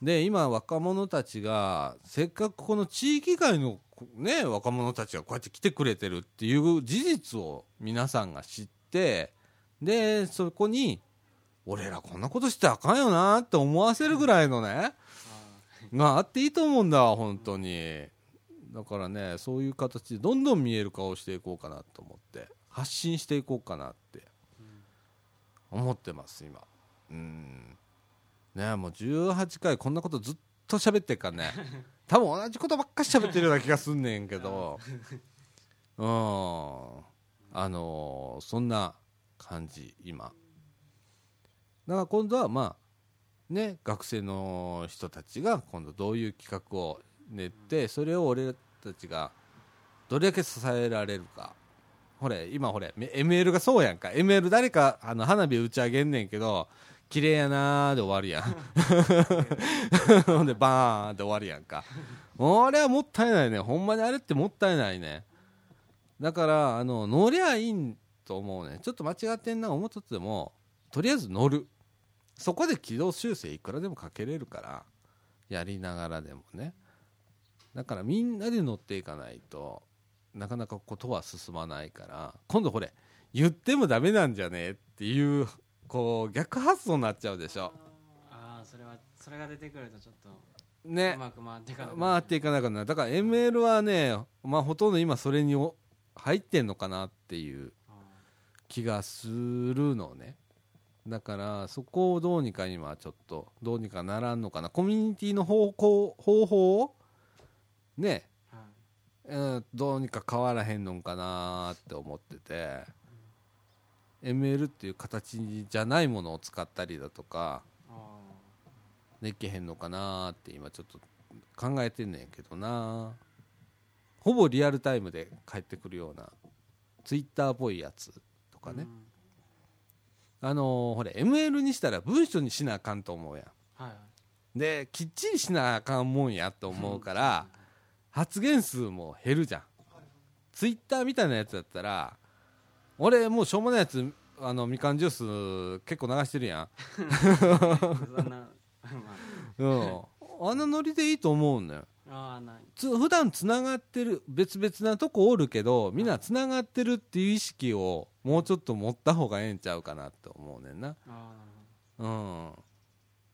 S1: で今若者たちがせっかくこの地域外のね若者たちがこうやって来てくれてるっていう事実を皆さんが知ってでそこに俺らこんなことしてあかんよなって思わせるぐらいのねがあっていいと思うんだわ本当に。だからねそういう形でどんどん見える顔していこうかなと思って。発信していこうかなって。思ってます今。うん。ねもう18回こんなことずっと喋ってっからね。[laughs] 多分同じことばっかし喋ってるような気がすんねんけど。うん。あのーそんな感じ今。だから今度はまあね学生の人たちが今度どういう企画を練ってそれを俺たちがどれだけ支えられるか。ほれ今ほれ ML がそうやんか。ML 誰かあの花火打ち上げんねんけど綺麗やなーで終わるやん。[laughs] ほんでバーンで終わるやんか。俺はもったいないね。ほんまにあれってもったいないね。だからあの乗りゃいいんと思うね。ちょっと間違ってんな思っとってもとりあえず乗る。そこで軌道修正いくらでもかけれるからやりながらでもね。だからみんなで乗っていかないとなかなかことは進まないから今度これ言ってもダメなんじゃねっていうこう逆発想になっちゃうでしょ。
S2: ああそれはそれが出てくるとちょっと
S1: ね。
S2: うまく回っていかなく
S1: 回っていかなくなる。だから ML はね、まあ、ほとんど今それにお入ってんのかなっていう
S2: あ
S1: 気がするのねだからそこをどうにか今ちょっとどうにかならんのかな。コミュニティの方向方法をね、
S2: ーはい。
S1: うん、どうにか変わらへんのんかなって思ってて。ML っていう形じゃないものを使ったりだとか
S2: あ
S1: できへんのかなって今ちょっと考えてんねんけどな。ほぼリアルタイムで返ってくるようなツイッターっぽいやつと
S2: ー
S1: かね、
S2: うん
S1: あのーほれ ML にしたら文章にしなあかんと思うやん。
S2: はいはい。
S1: できっちりしなあかんもんやと思うから発言数も減るじゃん。ツイッターみたいなやつだったら俺もうしょうもないやつあのみかんジュース結構流してるやん。うん。あんなノリでいいと思うんだよ。
S2: あない。
S1: つ普段つながってる別々なとこおるけどみんなつながってるっていう意識をもうちょっと持った方がええんちゃうかなって思うねんな。うん。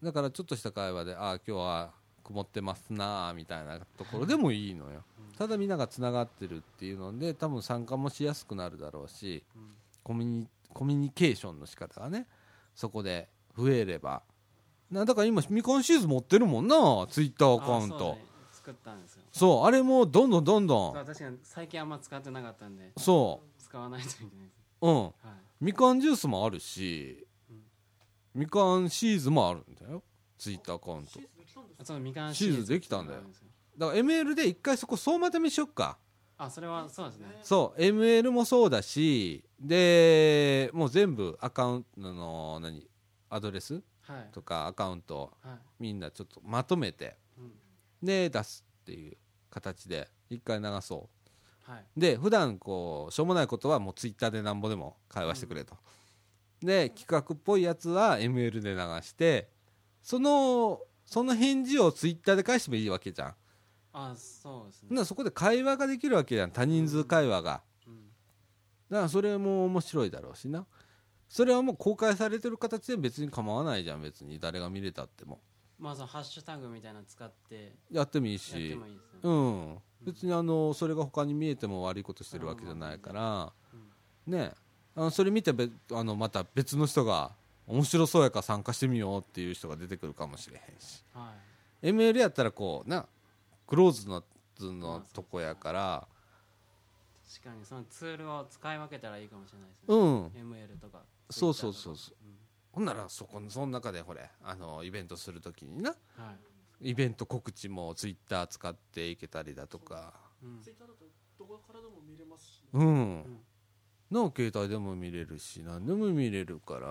S1: だからちょっとした会話で「ああ今日は曇ってますなあ」みたいなところでもいいのよ。ただみんながつながってるっていうので多分参加もしやすくなるだろうしコミュニコミュニケーションの仕方がねそこで増えれば。なだから今みかんシーズ持ってるもんなツイッターアカウント。
S2: 作ったんですよ。
S1: そうあれもどんどんどんどん。
S2: 確かに最近あんま使ってなかったんで。
S1: そ
S2: 使わないといけないです
S1: ううん。
S2: はい。
S1: みかんジュースもあるし
S2: うん。
S1: みかんシーズもあるんだよ。ツイッターアカウント。
S4: シーズできたんです
S2: あそうみかん
S1: シーズできたんだよ。だから ML で一回そこ総まとめしよっか。
S2: あそれはそうですね。
S1: そう ML もそうだしでもう全部アカウントの何アドレス
S2: はい。
S1: とかアカウント
S2: はい。
S1: みんなちょっとまとめて
S2: うん。
S1: で出すっていう形で一回流そ
S2: はい、
S1: うで普段こうしょうもないことはもうツイッターでなんぼでも会話してくれと、で企画っぽいやつは ML で流してそのその返事をツイッターで返してもいいわけじゃん。
S2: あそうですね。
S1: そこで会話ができるわけじゃん。多人数会話が。
S2: うん。
S1: だからそれも面白いだろうしな。それはもう公開されてる形で別に構わないじゃん別に。誰が見れたっても
S2: まあそのハッシュタグみたいなの使って
S1: やってもいい
S2: やって
S1: し
S2: もいいですね、
S1: うん。別にあのそれが他に見えても悪いことしてるわけじゃないから。ね。あのそれ見てべあのまた別の人が面白そうやから参加してみようっていう人が出てくるかもしれへんし。
S2: はい。
S1: ML やったらこうなクローズののとこやから。
S2: 確かにそのツールを使い分けたらいいかもしれないですね、
S1: うん。
S2: ML とか。
S1: そうそうそうそう。
S2: とか
S1: ほんならそこその中でほれあのイベントするときにな
S2: うんはい。
S1: イベント告知もツイッター使っていけたりだとか。
S2: うん。
S4: ツイッターだとどこからでも見れますし、
S1: うん、な携帯でも見れるし何でも見れるから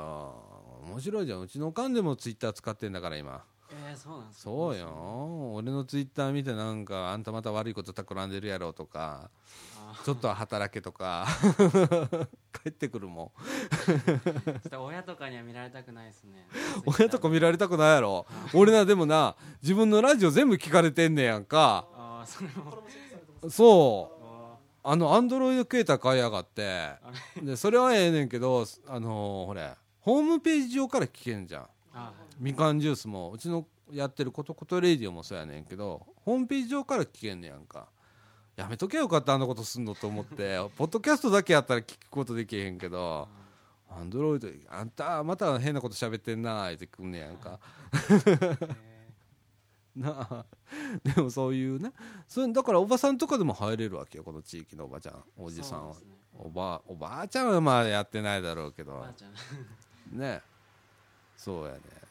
S1: 面白いじゃん。うちのおかんでもツイッター使ってんだから今。
S2: えー、そうなんですか
S1: そうよ。俺のツイッター見てなんかあんたまた悪いこと企んでるやろとか。
S2: あ [laughs]
S1: ちょっとは働けとか。[laughs] 帰ってくるも
S2: ー [laughs] ちょっと親とかには見られたくないですね。
S1: ん親とか見られたくないやろ？俺なでもな自分のラジオ全部聞かれてんねやんか。
S2: そ
S1: う。
S2: あ
S1: あのアンドロイド携帯買いやがって。でそれはええねんけどあのーほれホームページ上から聞けんじゃん。みかんジュースも。うちのやってることことレディオもそうやねんけどホームページ上から聞けんねやんかやめとけばよかったあんなことすんのと思って。ポッドキャストだけやったら聞くことできへんけど。アンドロイドあんたまた変なこと喋ってんなーってくんねやんか。
S2: え [laughs]
S1: なあ。でもそういうね。それだからおばさんとかでも入れるわけよこの地域のおばちゃんおじさんは。
S2: ね。
S1: おばおばあちゃんはまあやってないだろうけど。ね。そうやね。な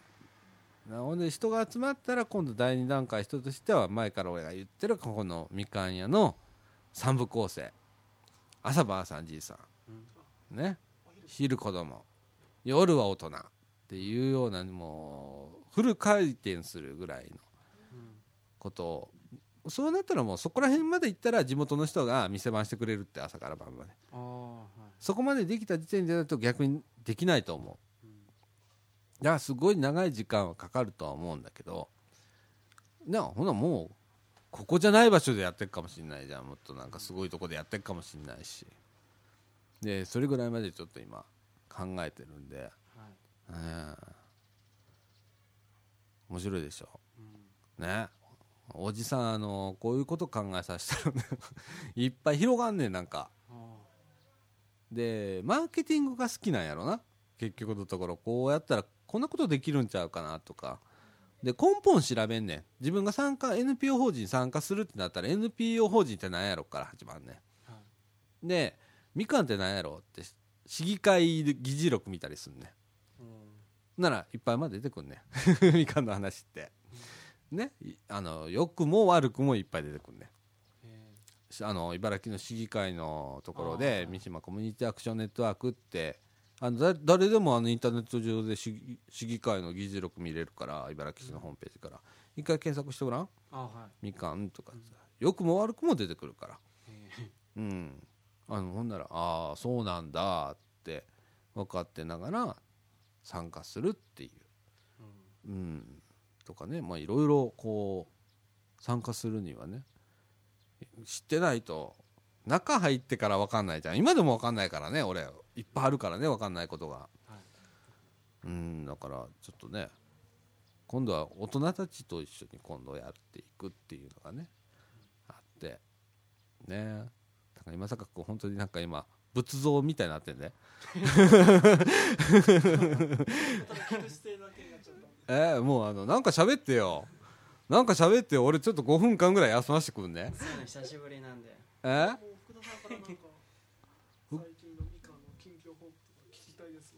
S1: ほんで人が集まったら今度第2段階人としては前から俺が言ってるここのみかん屋の三部構成。朝ばあさんじいさん。ね。昼子供。夜は大人っていうようなもうフル回転するぐらいのことを。そうなったらもうそこら辺まで行ったら地元の人が店番してくれるって朝から晩まで。そこまでできた時点でだと逆にできないと思うだからすごい長い時間はかかるとは思うんだけどなほなもうここじゃない場所でやってるかもしれないじゃん。もっとなんかすごいとこでやってるかもしれないし。でそれぐらいまでちょっと今考えてるんで、
S2: はい。
S1: うん。面白いでしょ。
S2: うん。
S1: ね。おじさんあのこういうこと考えさせたらね [laughs] いっぱい広がんねんなんか。
S2: あ
S1: でマーケティングが好きなんやろな。結局のところ。こうやったらこんなことできるんちゃうかなとか。で根本調べんねん。自分が参加 NPO 法人に参加するってなったら NPO 法人って何やろから始まんねん。
S2: い。
S1: でみかんって何やろって市議会議事録見たりすんねん。ならいっぱいまで出てくんねん。[laughs] みかんの話って。ね。いあの良くも悪くもいっぱい出てくんねん。あの茨城の市議会のところ
S2: あ
S1: で
S2: ー。
S1: 三島コミュニティアクションネットワークってあのだ誰でもあのインターネット上で市議市議会の議事録見れるから茨城市のホームページから。一回検索してごらん。
S2: ーあはい。
S1: みかんとかさ。良くも悪くも出てくるから。
S2: え。
S1: うん。あのほんならああそうなんだって分かってながら参加するっていう。
S2: ーうん。
S1: うん、とかね。まあいろいろこう参加するにはね知ってないと中入ってから分かんないじゃん。今でも分かんないからね俺。いっぱいあるからね分かんないことが。
S2: はい
S1: うんだからちょっとね今度は大人たちと一緒に今度やっていくっていうのがねあって。ね。だから今坂君本当になんか今仏像みたいになってんね [laughs] えーもうあのなんか喋ってよ。なんか喋ってよ。俺ちょっと5分間ぐらい休ませてくんね。
S2: 久しぶりなんで。
S1: えー
S4: からなんか最近のミカの近況報告とか聞きたいです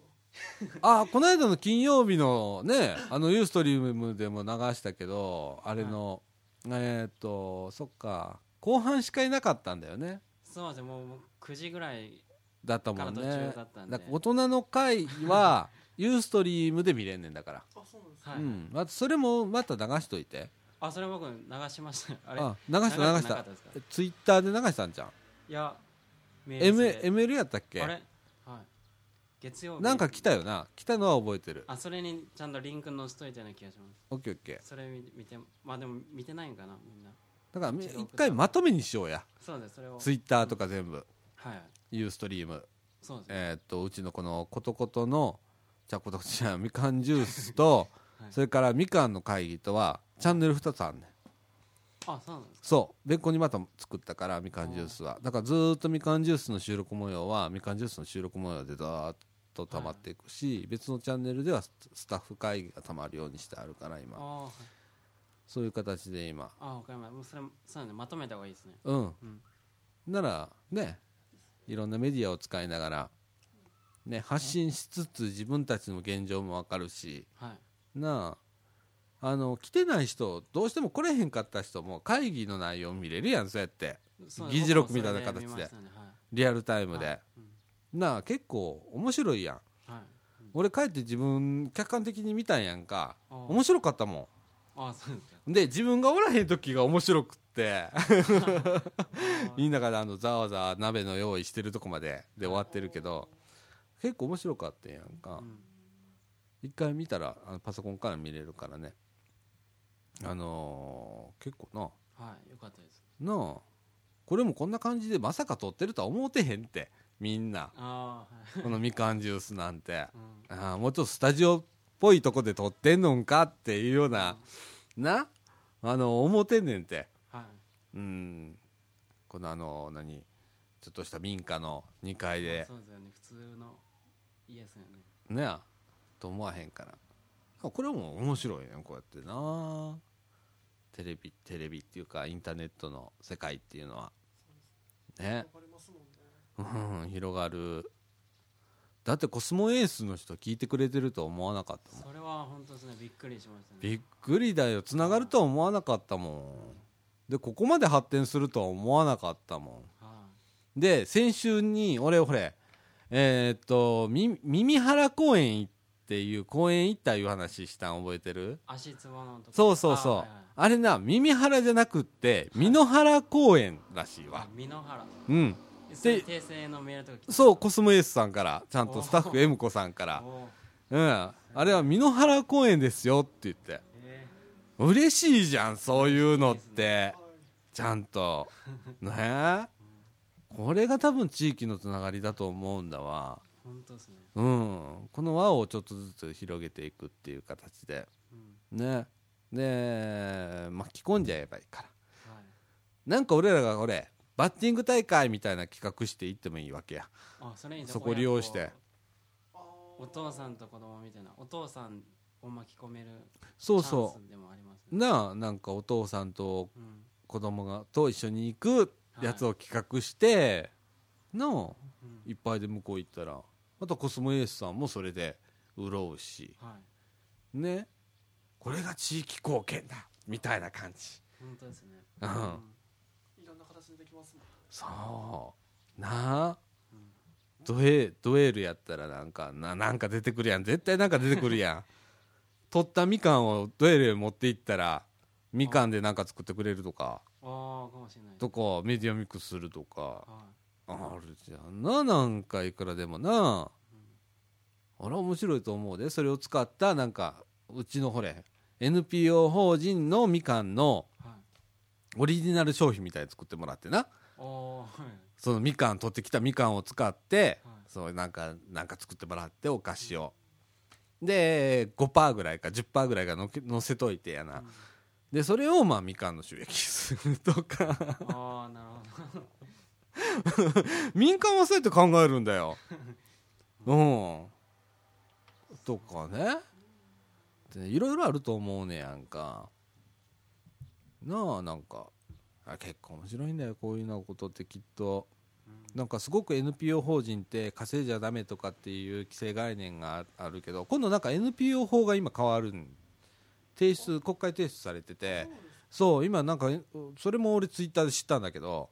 S4: わ。[laughs]
S1: あこの間の金曜日のねあのユーストリームでも流したけどあれの、えーっとそっか後半しかいなかったんだよね。
S2: そうですねもうもう9時ぐらい
S1: だったもんね
S2: 中だったんで
S1: だから大人の会は [laughs] ユーストリームで見れんねんだから、
S4: あそうなんですか。
S2: はい、
S1: うん、またそれもまた流しといて。
S2: あそれ僕流しました。よあれ
S1: あ流した流した。
S2: たですか？
S1: ツイッターで流したんじゃん
S2: いやメ
S1: M
S2: で
S1: ML やったっけ？
S2: あれ？はい。月曜日。
S1: なんか来たよな。来たのは覚えてる。
S2: あそれにちゃんとリンク載せといたような気がします。
S1: オッケーオッケー。
S2: それ見見てまあでも見てないんかなみんな。
S1: だからみ一回まとめにしようや。
S2: そうですそれを。
S1: ツイッターとか全部。
S2: はい。
S1: ユーストリーム。
S2: そうです、
S1: えーっとうちのこのことことのじゃあことことじゃみかんジュースと、[laughs]
S2: はい。
S1: それからみかんの会議とはチャンネル2つあんねん
S2: あそうなんですか。
S1: そう。別個にまた作ったからみかんジュースは。だからずーっとみかんジュースの収録模様はみかんジュースの収録模様でダーッと溜まっていくし、別のチャンネルではススタッフ会議が溜まるようにしてあるから今。
S2: はい。
S1: そういう形で今。
S2: あわかりました。それそうなんでまとめた方がいいですね。
S1: うん、
S2: うん。
S1: ならねいろんなメディアを使いながら、ね、発信しつつ自分たちの現状も分かるし。
S2: はい。
S1: なああの来てない人どうしても来れへんかった人も会議の内容見れるやんそうやって。議事録みたいな形で。
S2: 見ましたね。
S1: リアルタイムで、
S2: はい。
S1: なあ結構面白いやん。
S2: はい、はい
S1: 俺帰って自分客観的に見たんやんか。面白かったも
S2: あそうで
S1: で自分がおらへん時が面白くって。[laughs] [laughs] みんながあのざわざわ鍋の用意してるとこまでで終わってるけど結構面白かったやんか。
S2: うん。
S1: 一回見たらあのパソコンから見れるからねあのー結構な。
S2: はいよかったです。
S1: なあ。これもこんな感じでまさか撮ってるとは思ってへんって。みんな。
S2: ああはい、
S1: このみかんジュースなんて。
S2: うん。
S1: ああもうちょっとスタジオっぽいとこで撮ってんのんかっていうような。な。あの思ってんねんて。
S2: はい。
S1: うん。このあの何？ちょっとした民家の2階で。
S2: そうですよね。普通の家ですよね。
S1: ねと思わへんから。あこれも面白いねこうやってなテレビテレビっていうかインターネットの世界っていうのは。ね。うん広がる。だってコスモエースの人聞いてくれてると思わなかったもん。
S2: それは本当ですね。びっくりしましたね。
S1: びっくりだよ。つながるとは思わなかったもん。でここまで発展するとは思わなかったもん。
S2: は
S1: で先週に俺ほれえーっとみ耳原公園っていう公園行ったいう話したん覚えてる？
S2: い足つぼのとこ。
S1: そうそうそう。あ,、
S2: あはいはい。
S1: れな耳原じゃなくって美濃原公園らしいわ。
S2: あ美濃原
S1: うん。
S2: それ訂正のメールとか
S1: そうコスモエースさんからちゃんとスタッフ M 子さんから。うん。あれは美濃原公園ですよって言って。
S2: え
S1: 嬉しいじゃんそういうのって。
S4: はい
S1: ちゃんと。ね？これが多分地域のつながりだと思うんだわ。
S2: ー本当ですね。
S1: うん。この輪をちょっとずつ広げていくっていう形で。
S2: うん。
S1: ね。で巻き込んじゃえばいいから。
S2: はい。
S1: なんか俺らがこれバッティング大会みたいな企画していってもいいわけや。
S2: あそれい
S1: そこ利用して。
S2: お父さんと子供みたいなお父さんを巻き込める
S1: そうそ
S2: チャンスでもあります
S1: う
S2: ね。
S1: なあなんかお父さんと
S2: うん。
S1: 子供がと一緒に行くやつを企画して、なあ
S2: うん。
S1: いっぱいで向こう行ったらまたコスモエースさんもそれで潤うし
S2: はい。
S1: ね。これが地域貢献だみたいな感じ。
S2: 本当ですね。
S1: うん。
S2: うん。
S4: いろんな形でできますもん
S1: そう。なあ。
S2: うん。
S1: ドエドエールやったらなんかななんか出てくるやん。絶対なんか出てくるやん。[laughs] 取ったみかんをドエルへ持って行ったらみかんでなんか作ってくれるとか。
S2: ああかもしれない。
S1: とかメディアミックスするとか。
S2: は
S1: あるじゃんななんかいくらでもな。あれ面白いと思うで。それを使ったなんかうちのほれ NPO 法人のみかんのオリジナル商品みたいに作ってもらってな。そのみかん取ってきたみかんを使って、
S2: はい。
S1: そうなんかなんか作ってもらってお菓子を。で5%ぐらいか10%ぐらいがのけ乗せといてやな、
S2: うん。
S1: でそれをまあみかんの収益するとか。
S2: ああなるほど [laughs]
S1: 民間はそうやって考えるんだよ。うん。とかね。いろいろあると思うねやんか。なあなんか。あ結構面白いんだよこういうなことってきっと。なんかすごく NPO 法人って稼いじゃダメとかっていう規制概念があるけど今度なんか NPO 法が今変わる提出国会提出されてて。そう今なんかそれも俺ツイッターで知ったんだけど。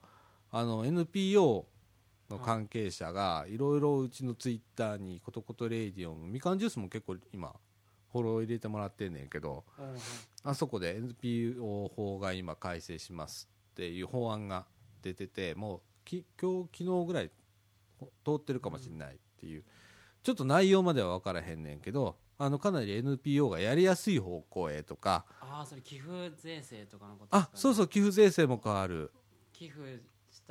S1: あの NPO の関係者がいろいろうちのツイッターに「ことことレイディオン」みかんジュースも結構今フォロー入れてもらってんねんけどあそこで NPO 法が今改正しますっていう法案が出ててもうき今日昨日ぐらいほ通ってるかもしれないっていう、ちょっと内容までは分からへんねんけどあのかなり NPO がやりやすい方向へとか
S2: ああそれ寄付税制とかのことですか、ね、
S1: あそうそう寄付税制も変わる。
S2: 寄付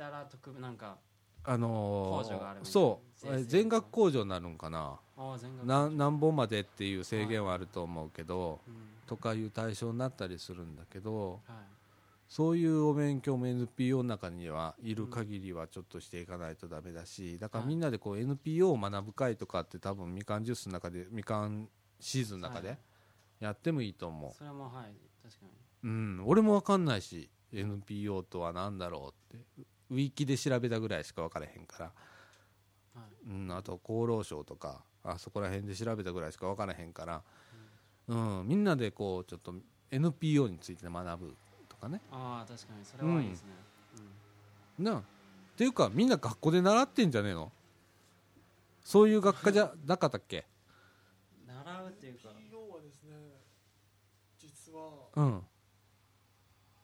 S2: したら特なんか
S1: あのーそう。全額控除になるんかな。
S2: ああ全額
S1: な何本までっていう制限はあると思うけど、
S2: うん
S1: とかいう対象になったりするんだけど
S2: はい。
S1: そういうお勉強も NPO の中にはいる限りはちょっとしていかないとダメだしだからみんなでこう NPO を学ぶ会とかって多分みかんジュースの中でみかんシーズンの中で
S2: はい。
S1: やってもいいと思
S2: それもはい確かに。
S1: う、うん、俺も分かんないし NPO とは何だろうってウィキで調べたぐらいしか分からへんから、
S2: はい。
S1: うん、あと厚労省とかあそこら辺で調べたぐらいしか分からへんから、うん、みんなでこうちょっと NPO について学ぶとかね。
S2: ああ確かにそれはいいですね、うん。
S1: なあ。っていうかみんな学校で習ってんじゃねえの？そういう学科じゃなかったっけ？
S2: 習うっていうか。
S4: NPO はですね実は
S1: うん。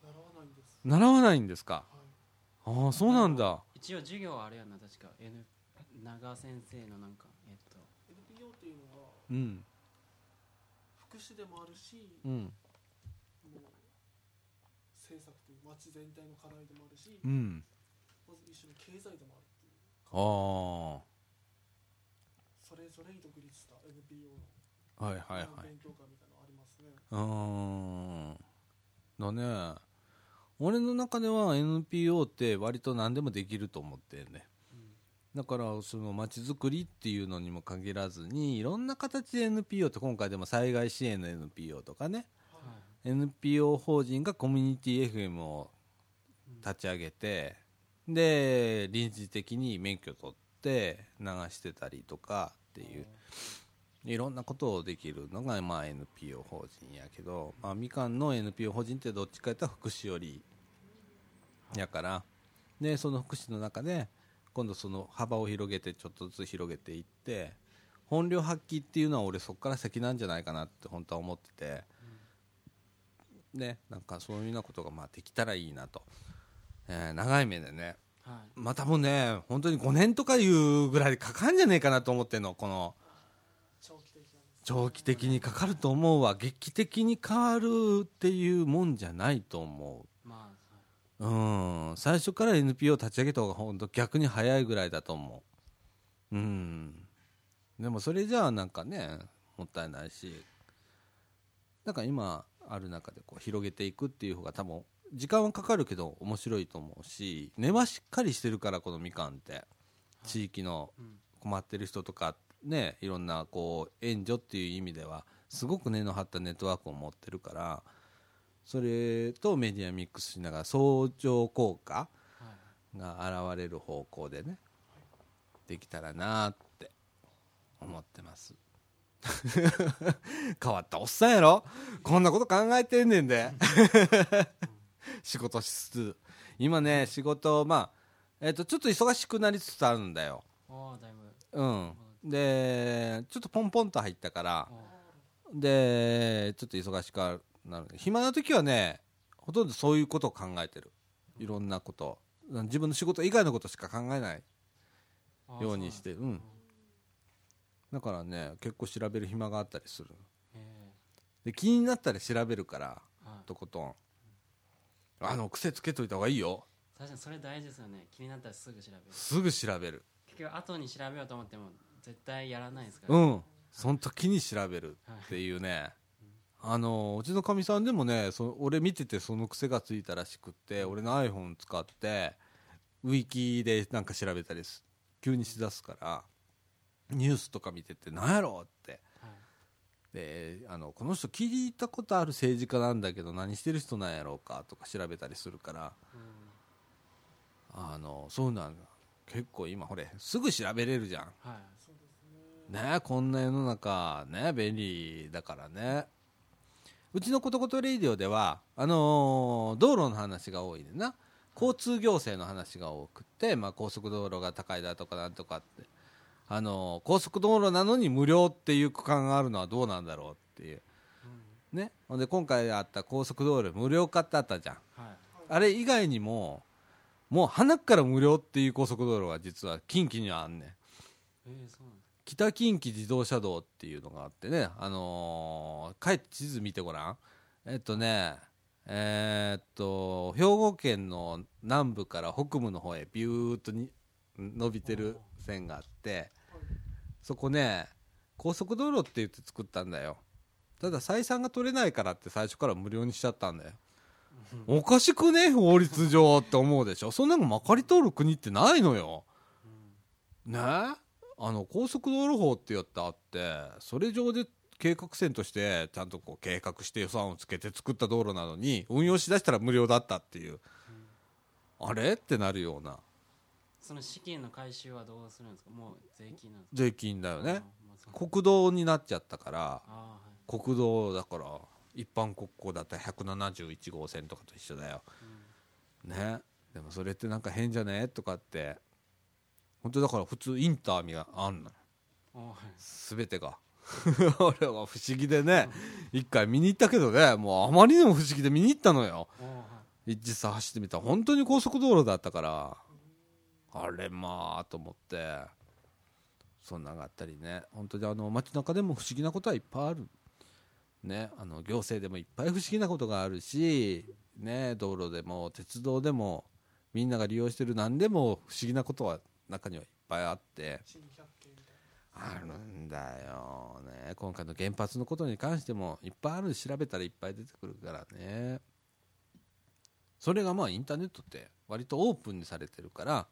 S4: 習わないんです、
S1: 習わないんですか？
S4: はい、
S1: ああそうなんだ。
S2: 一応授業はあれやな確か。N 長先生のなんかえっと。
S4: NPO っていうのは
S1: うん。
S4: 福祉でもあるし
S1: うん。
S4: もう政策という町全体の課題でもあるし
S1: うん。
S4: まず一種の経済でもあるっていう。
S1: あ
S4: それぞれに独立した NPO の
S1: あはいはいはい。
S4: 勉強会みたいなのありますね。
S1: うーん。だね俺の中では NPO って割と何でもできると思ってんね。だからその街づくりっていうのにも限らずにいろんな形で NPO って今回でも災害支援の NPO とかね。
S2: はい。
S1: NPO 法人がコミュニティ FM を立ち上げてで臨時的に免許取って流してたりとかっていういろんなことをできるのが、まあ、NPO 法人やけど、まあ、みかんの NPO 法人ってどっちかというと福祉寄りやからでその福祉の中で今度その幅を広げてちょっとずつ広げていって本領発揮っていうのは俺そこから先なんじゃないかなって本当は思ってて、ねなんかそういうようなことがまあできたらいいなと、えー長い目でね
S2: はい。
S1: まあ多分ね本当に5年とかいうぐらいかかんじゃねえかなと思ってんのこの
S4: 長期的
S1: にかかると思うわ。劇的に変わるっていうもんじゃないと思
S2: ま
S1: う。うん。最初から NPO 立ち上げた方が本当逆に早いぐらいだと思う。うん。でもそれじゃあなんかねもったいないし。だから今ある中でこう広げていくっていう方が多分時間はかかるけど面白いと思うし。根はしっかりしてるからこのみかんって。地域の
S2: あ、うん、
S1: 困ってる人とかねいろんなこう援助っていう意味ではすごく根の張ったネットワークを持ってるからそれとメディアミックスしながら相乗効果
S2: はい
S1: が現れる方向でねできたらなって思ってます。[laughs] 変わったおっさんやろ？こんなこと考えてんねんで。[laughs] 仕事しつつ。今ね仕事まあえっ、とちょっと忙しくなりつつあるんだよ。
S2: おーだいぶ。
S1: うんでちょっとポンポンと入ったから
S2: お
S1: でちょっと忙しくなる。暇な時はねほとんどそういうことを考えてる。いろんなこと。自分の仕事以外のことしか考えない。
S2: ー
S1: ようにして
S2: そうなん
S1: うん。だからね結構調べる暇があったりする。
S2: へ
S1: で気になったら調べるからとことん。あの癖つけといた方がいいよ。
S2: 確かにそれ大事ですよね。気になったらすぐ調べる。
S1: すぐ調べる。
S2: 結局後に調べようと思っても絶対やらないですから、
S1: うん。その時に調べるっていうね。あのうちのかみさんでもねそ俺見ててその癖がついたらしくって俺の iPhone 使ってウィキでなんか調べたりす急にしだすからニュースとか見ててなんやろって。
S2: はい。
S1: であのこの人聞いたことある政治家なんだけど何してる人なんやろうかとか調べたりするから
S2: うん。
S1: あのそうなんだ結構今ほれすぐ調べれるじゃん。
S2: はい
S4: ね
S1: ねこんな世の中ね便利だからね。うちのことことレイディオではあのー道路の話が多いねんな。交通行政の話が多くて、まあ、高速道路が高いだとかなんとかって。あのー高速道路なのに無料っていう区間があるのはどうなんだろうっていう。ね。ほんで今回あった高速道路無料化ってあったじゃん。
S2: はい。
S1: あれ以外にももう鼻から無料っていう高速道路が実は近畿にはあんねん。
S2: えー、そうなん
S1: 北近畿自動車道っていうのがあってね、あのー、帰って地図見てごらん。えっとねえーっと兵庫県の南部から北部の方へビューッとに伸びてる線があってそこね高速道路って言って作ったんだよ。ただ採算が取れないからって最初から無料にしちゃったんだよ。おかしくね？法律上って思うでしょ。そんなのまかり通る国ってないのよ。ね？あの高速道路法ってやってあってそれ上で計画線としてちゃんとこう計画して予算をつけて作った道路なのに運用しだしたら無料だったっていう、あれってなるような。
S2: その資金の回収はどうするんですか？もう税金なんですか？
S1: 税金だよね。国道になっちゃったから
S2: はい。
S1: 国道だから一般国交だったら171号線とかと一緒だよ。ね。でもそれってなんか変じゃね？とかって本当だから普通インターミがあんの。全てが。[laughs] 俺は不思議でね。一回見に行ったけどね。もうあまりにも不思議で見に行ったのよ。実際走ってみたら本当に高速道路だったから。あれまあと思って。そんなのがあったりね。本当にあの街中でも不思議なことはいっぱいある。ね。あの行政でもいっぱい不思議なことがあるし。ね。道路でも鉄道でもみんなが利用してる何でも不思議なことは中にはいっぱいあって。あるんだよね。今回の原発のことに関してもいっぱいある調べたらいっぱい出てくるからね。それがまあインターネットって割とオープンにされてるから、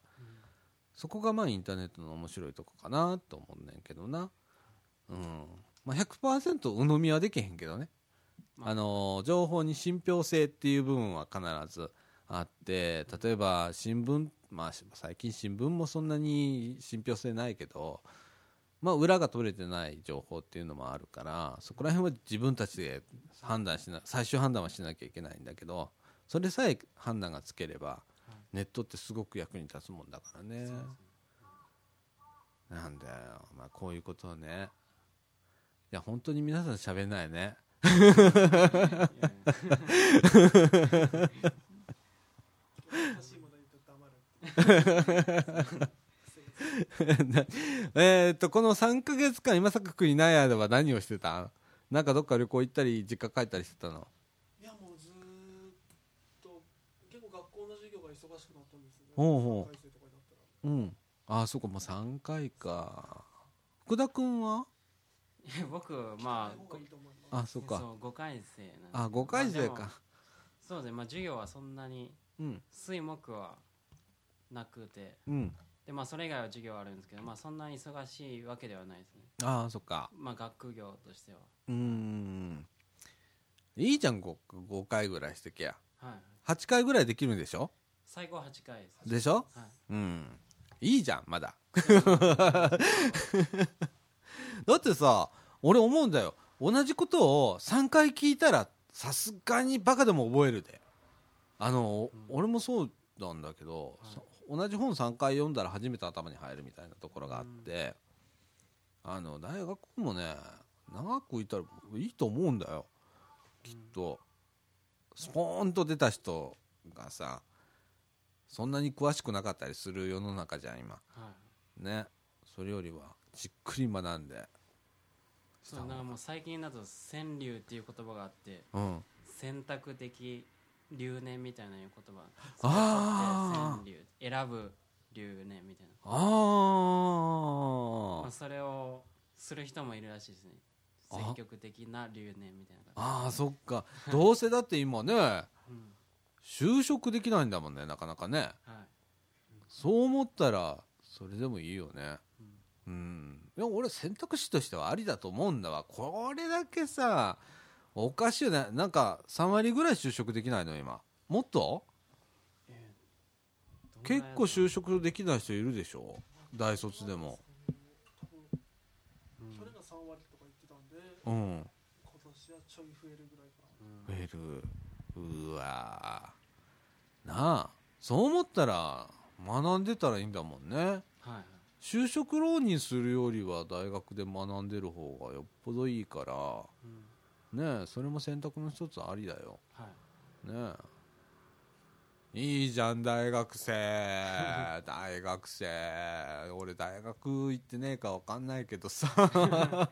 S1: そこがまあインターネットの面白いとこかなと思うねんけどな。うん。まあ100%鵜呑みはできへんけどね。
S2: まあ。
S1: あの情報に信憑性っていう部分は必ずあって例えば新聞、まあ、し最近新聞もそんなに信憑性ないけど、まあ、裏が取れてない情報っていうのもあるからそこら辺は自分たちで判断しな最終判断はしなきゃいけないんだけどそれさえ判断がつければネットってすごく役に立つもんだからね。なんだよ、まあ、こういうことをね。いや本当に皆さん喋んないね
S4: な欲しいもの言うと黙る [laughs]
S1: えーっとこの3か月間今坂君いない間は何をしてたん？なんかどっか旅行行ったり実家帰ったりしてたの？
S4: いやもうずーっと結構学校の授業が忙しくなったんですよね
S1: ほうほう。
S4: 3回生とかになったら。
S1: うん。ああそうかもう3回か。福田君は？い
S2: や僕まあ
S1: あそうか。
S2: そう5回生なんで。
S1: あ5回生
S2: まあそうですねまあ授業はそんなに
S1: うん。
S2: 水木はなくて。
S1: うん。
S2: でまあそれ以外は授業あるんですけどまあそんなに忙しいわけではないですね。
S1: ああそっか。
S2: まあ学業としては。
S1: うーん。いいじゃん 5, 5回ぐらいしてきゃ
S2: はい。
S1: 8回ぐらいできるんでしょ？
S2: 最高8回です。
S1: でしょ？
S2: はい。
S1: うん。いいじゃんまだ。[laughs] だってさ俺思うんだよ。同じことを3回聞いたらさすがにバカでも覚えるで。あの、俺もそうなんだけど、
S2: はい。
S1: さ同じ本3回読んだら初めて頭に入るみたいなところがあって、あの大学もね長くいたらいいと思うんだよ。きっと。スポーンと出た人がさそんなに詳しくなかったりする世の中じゃん今。
S2: はい。
S1: ね。それよりはじっくり学んで。
S2: そうなんかもう最近だと川柳っていう言葉があって
S1: うん。
S2: 選択的留年みたいな言葉。
S1: あー。
S2: 川柳選ぶ留年みたいな。
S1: あ
S2: まあ、それをする人もいるらしいですね。
S1: あ。
S2: 積極的な留年みたいな。
S1: ああそっか。どうせだって今ね [laughs]
S2: うん。
S1: 就職できないんだもんねなかなかね。
S2: はい。
S1: そう思ったらそれでもいいよね。うん。でも俺選択肢としてはありだと思うんだわ。これだけさおかしいよね。なんか3割ぐらい就職できないの？今。もっと？結構就職できない人いるでしょ？大卒でも。
S4: 去年が3割とか言ってたん。で
S1: うん。
S4: 今年はちょい増える。ぐらいかな
S1: 増えるうわ。ーなあ。そう思ったら学んでたらいいんだもんね。
S2: はいはい。
S1: 就職浪人するよりは大学で学んでる方がよっぽどいいから。
S2: うん
S1: ねえそれも選択の一つありだよ。
S2: はい。
S1: ねえ。いいじゃん大学生。[laughs] 大学生。俺大学行ってねえか分かんないけどさ。[laughs]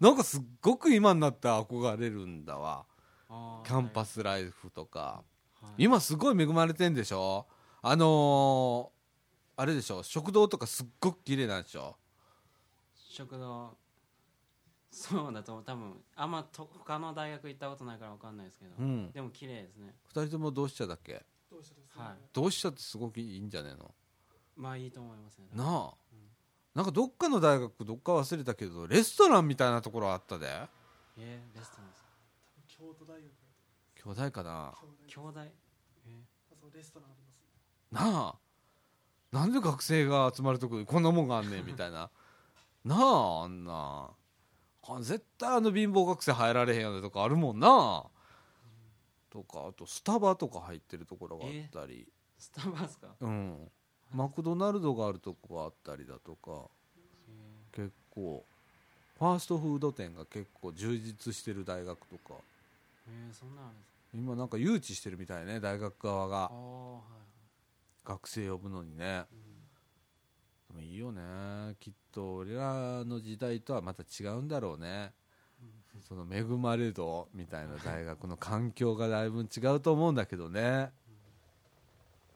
S1: なんかすっごく今になって憧れるんだわ。キャンパスライフとか。
S2: はい。
S1: 今すごい恵まれてんでしょ？あのーあれでしょ？食堂とかすっごく綺麗なんでしょ？
S2: 食堂そうだと思う。多分あんまと他の大学行ったことないから分かんないですけど、
S1: うん。
S2: でも綺麗ですね。
S1: 二人とも同志社だっけ？
S4: どうしたですね、
S2: はい。
S1: 同志社ってすごくいいんじゃねえの？
S2: まあいいと思いますね。
S1: なあ、なんかどっかの大学どっか忘れたけどレストランみたいなところあったで。
S2: えー、レストランです
S4: 京都大学。
S1: 兄弟かな？
S4: 京大。
S2: え
S4: あそうレストランあります
S1: なあ。なんで学生が集まるとこにこんなもんがあんねんみたいな。なああんな。あ絶対あの貧乏学生入られへんようなとこあるもんな。とかあとスタバとか入ってるところがあったり、
S2: ー [laughs] スタバですか？
S1: うん。マクドナルドがあるとこがあったりだとか。
S2: え。
S1: 結構ファーストフード店が結構充実してる大学とか。
S2: そんなんあるんですか？
S1: 今なんか誘致してるみたいね大学側が。
S2: ああはい
S1: 学生呼ぶのにねでもいいよね。きっと俺らの時代とはまた違うんだろうね。その恵まれ度みたいな大学の環境がだいぶ違うと思うんだけどね。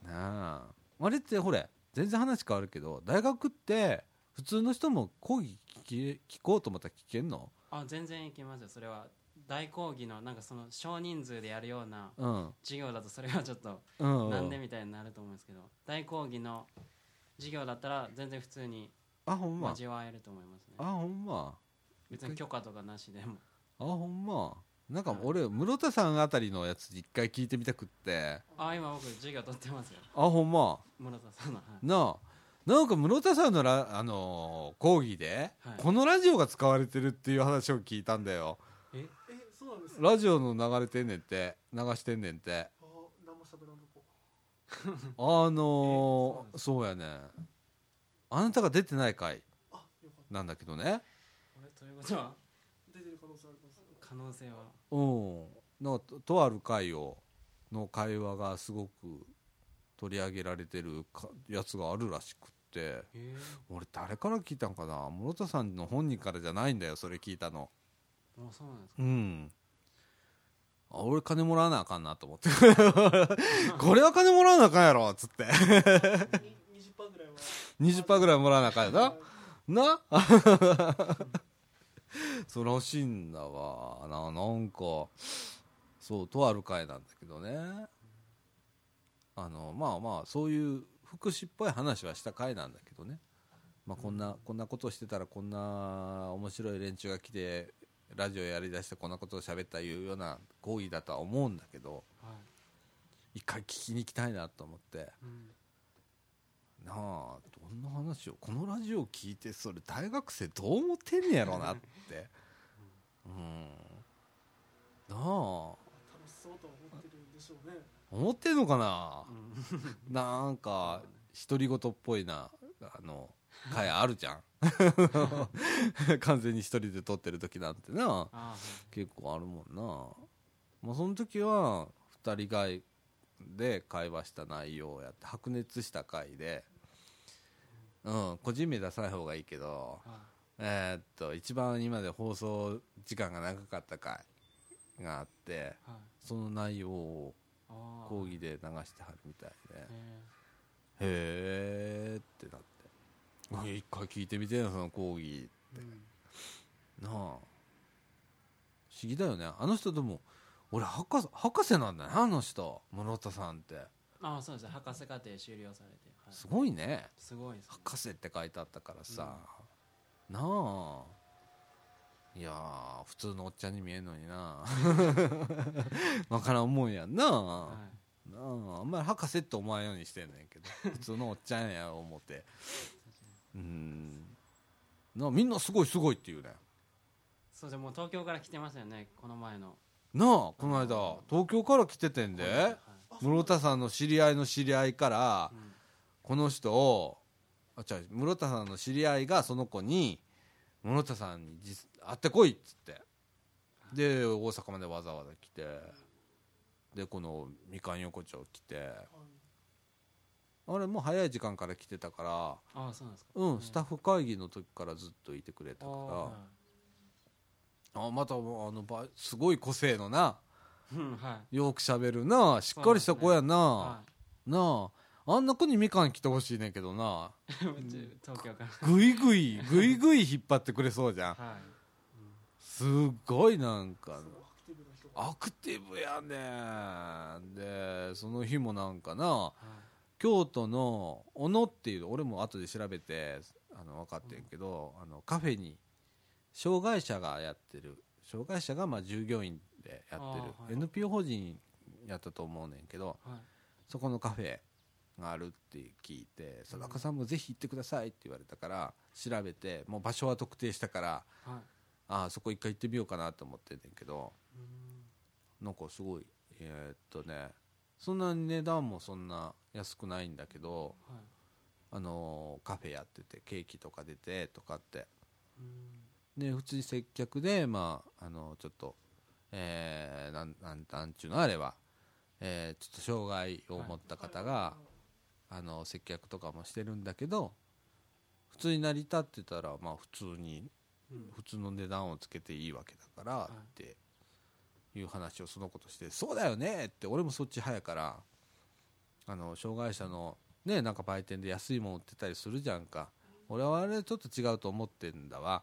S1: なあ。あれってほれ全然話変わるけど大学って普通の人も講義聞き聞こうと思ったら聞けんの？
S2: あ全然いけますよ。それは大講義のなんかその少人数でやるような
S1: うん。
S2: 授業だとそれはちょっと
S1: うん。
S2: なんでみたいになると思うんですけど大講義の授業だったら全然普通に
S1: あほんま。
S2: 交わえると思いますね。
S1: あほんま。
S2: 別に許可とかなしでも。
S1: あほんま。なんか俺室田さんあたりのやつ一回聞いてみたくって。
S2: あ今僕授業取ってますよ。
S1: あほんま。
S2: 室田さんの、はい。
S1: なあ。なんか室田さんのラ、あのー講義で、
S2: はい。
S1: このラジオが使われてるっていう話を聞いたんだよ。
S2: え？
S4: えそうなんです
S1: ラジオの流れてんねんって流してんねんって [laughs]
S4: あ
S1: のーそうやね。あなたが出てない回なんだけどね。
S2: あれということは？
S4: た出てる可能性あります。
S2: 可能性は
S1: うん。なんかととある回をの会話がすごく取り上げられてるかやつがあるらしくって。
S2: え。
S1: 俺誰から聞いたんかな？室田さんの本人からじゃないんだよそれ聞いたの。
S2: ー、もうそうなんですか？
S1: うんあ俺金もらわなあかんなと思って。[laughs] これは金もらわなあかんやろっつって。
S4: に20%ぐらいは。
S1: 20%ぐらいもらわなあかんや
S4: は
S1: な？い [laughs] なそうらしいんだわ。ななんかそうとある会なんだけどね。あのまあまあそういう福祉っぽい話はした会なんだけどね、まあ、こんなこんなことしてたらこんな面白い連中が来てラジオやりだしてこんなことを喋ったいうような講義だとは思うんだけど
S2: はい、
S1: 一回聞きに行きたいなと思って。
S2: うん、
S1: なあどんな話をこのラジオ聞いてそれ大学生どう思ってんねやろなって。[laughs] うん。なあ。
S4: 楽しそうとは思ってるんでしょうね。
S1: 思ってんのかな。
S2: うん。[laughs]
S1: なんか独り言っぽいな。あの回あるじゃん。[laughs] 完全に一人で撮ってる時なんてな。結構あるもんな。まあその時は二人がいで会話した内容をやって白熱した回で。うん個人名出さない方がいいけど
S2: は
S1: えーっと一番今まで放送時間が長かった回があってその内容を講義で流してはるみたいで。
S2: へ
S1: へーってなってうん一回聞いてみてよその講義。
S2: ーうん。
S1: なあ。不思議だよね。あの人でも俺博士博士なんだねあの人。室田さんって。
S2: ああそうです博士課程修了されて、はい、
S1: すごいね。
S2: すごいです、ね、
S1: 博士って書いてあったからさ、なあ。いやー普通のおっちゃんに見えんのにな。[laughs] わからんもんやんな、
S2: はい。
S1: なあ。あんまり博士って思わんようにしてんねんけど。普通のおっちゃんや思ってうん。なあみんなすごいすごいって言うね。
S2: そうですもう東京から来てましたよねこの前の。
S1: なあこの間。東京から来ててんで。
S2: はい
S1: 室田さんの知り合いの知り合いから
S2: うん。
S1: この人をあ違う室田さんの知り合いがその子に室田さんに実会ってこいっつって。で大阪までわざわざ来て。でこのみかん横丁来てあれもう早い時間から来てたから
S2: ああそうなんですか。
S1: うんスタッフ会議の時からずっといてくれた
S2: あ
S1: か
S2: あ
S1: らあまたあのばすごい個性のな
S2: ーうんはい。
S1: よくしゃべるなしっかりした子やな、
S2: は
S1: なあ。あんな子にみかん来てほしいねんけどな。い
S2: 東京から
S1: ぐいぐい [laughs] ぐいぐい引っ張ってくれそうじゃん。
S2: はい。
S1: すっごいなんか
S4: アクティブ
S1: やねん。でその日もなんかな
S2: はい
S1: 京都の小野っていう俺も後で調べてあの分かってんけど、あのカフェに障害者がやってる。障害者がまあ従業員でやってる、
S2: はい。
S1: NPO 法人やったと思うねんけど
S2: はい。
S1: そこのカフェがあるって聞いて「佐中さんもぜひ行ってください」って言われたから調べてもう場所は特定したから
S2: はい。
S1: ああそこ一回行ってみようかなと思ってんねんけど
S2: うん。
S1: なんかすごいえーっとねそんなに値段もそんな安くないんだけど
S2: はい。
S1: あのーカフェやっててケーキとか出てとかって。
S2: うん。
S1: で普通に接客でまああのちょっとえー、なんなんなんちゅうのあれは、えーちょっと障害を持った方が、あの接客とかもしてるんだけど普通に成り立ってたらまあ普通に
S2: うん。
S1: 普通の値段をつけていいわけだから
S2: い
S1: っていう話をその子としてそうだよねって俺もそっち派やからあの障害者のねなんか売店で安いもん売ってたりするじゃんか。俺はあれちょっと違うと思ってんだわ。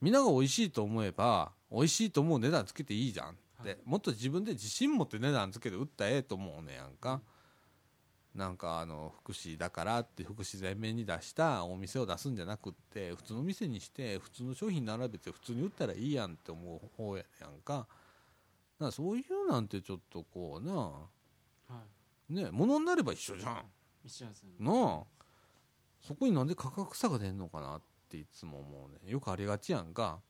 S1: みんなが美味しいと思えば美味しいと思う値段つけていいじゃんって、
S2: はい。
S1: もっと自分で自信持って値段つけて売ったらええと思うねやんか、なんかあの福祉だからって福祉全面に出したお店を出すんじゃなくって普通の店にして普通の商品並べて普通に売ったらいいやんって思う方やねやんかだからそういうなんてちょっとこうな。
S2: はい。
S1: ね物になれば一緒じゃん。
S2: 一緒ですよね。
S1: なあ。そこになんで価格差が出んのかなっていつも思うね。よくありがちやんか。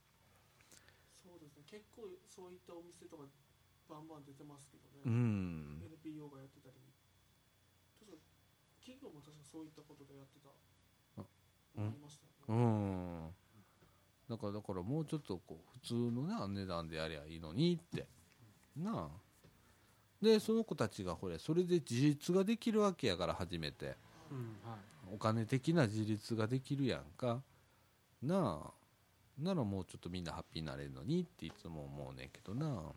S4: そうですね。結構そういったお店とかバンバン出てますけど
S1: う
S4: ね、
S1: ん
S4: NPO がやってたり。確か企業も確かそういったことでやってた。
S1: あ
S4: ありましたね、
S1: ん。だからだからもうちょっとこう普通のな値段でやりゃいいのにってなあ。でその子たちがほれそれで自立ができるわけやから初めて。
S2: うんはい。
S1: お金的な自立ができるやんか。なあ。ならもうちょっとみんなハッピーになれるのにっていつも思うねんけどな
S2: うん。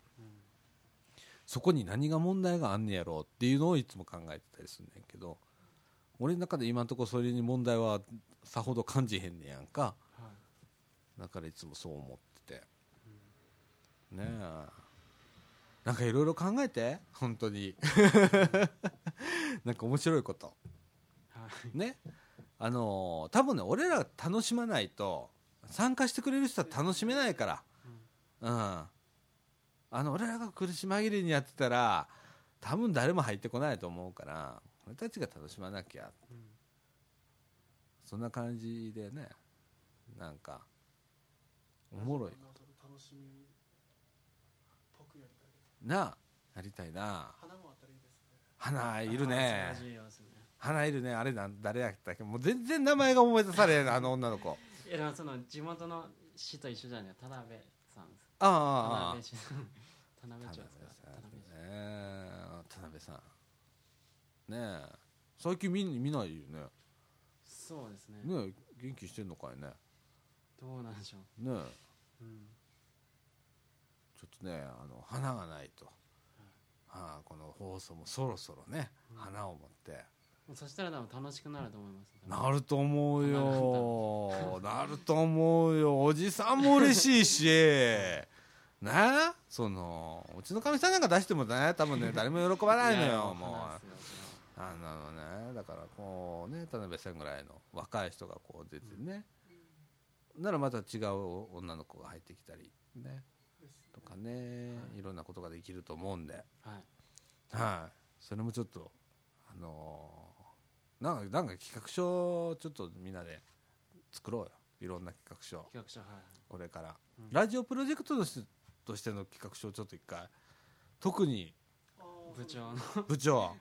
S1: そこに何が問題があんねやろうっていうのをいつも考えてたりするねんけど。俺の中で今のところそれに問題はさほど感じへんねやんか。
S2: はい。
S1: だからいつもそう思ってて。ねえなんかいろいろ考えて本当に。[laughs] なんか面白いこと。
S2: はい。
S1: ね。あのー多分ね俺ら楽しまないと参加してくれる人は楽しめないから。うん。あの俺らが苦し紛れにやってたら多分誰も入ってこないと思うから俺たちが楽しまなきゃ。
S2: うん。
S1: そんな感じでねなんかおもろい
S4: か楽しみっぽくやりたいです
S1: なあやりたいな。
S4: 花もあったらいいですね。
S1: 花いる
S2: あ
S1: ね。花いるね。あれなん誰やったっけ？もう全然名前が思い出されへん [laughs] あの女の子。
S2: いやでもその地元の市と一緒じゃない？田辺さん
S1: ああ
S2: 田辺市さん田辺町
S1: 田辺
S2: ですか
S1: さん
S2: 田辺市
S1: ねえ田辺さん。ねえ。最近見見ないよね。
S2: そうですね。
S1: ねえ元気してんのかいね。
S2: どうなんでしょう。
S1: ねえ。
S2: うん
S1: ちょっとねあの花がないと、はあ、この放送もそろそろね、花を持って。
S2: そしたら多分楽しくなると思います。
S1: なると思うよ。なると思うよ。おじさんも嬉しいし。ね？そのうちのかみさんなんか出してもね多分ね [laughs] 誰も喜ばないのよもう。あのねだからこうね田辺さんぐらいの若い人がこう出てね、ならまた違う女の子が入ってきたりねとかね、い、ろんなことができると思うんで、
S2: はい。
S1: はい、それもちょっとあのーなんかなんか企画書ちょっとみんなで作ろうよ。いろんな企画書。
S2: 企画書はい。
S1: これから、
S2: うん。
S1: ラジオプロジェクトとしてとしての企画書をちょっと一回特に
S2: 部長の。
S1: 部長。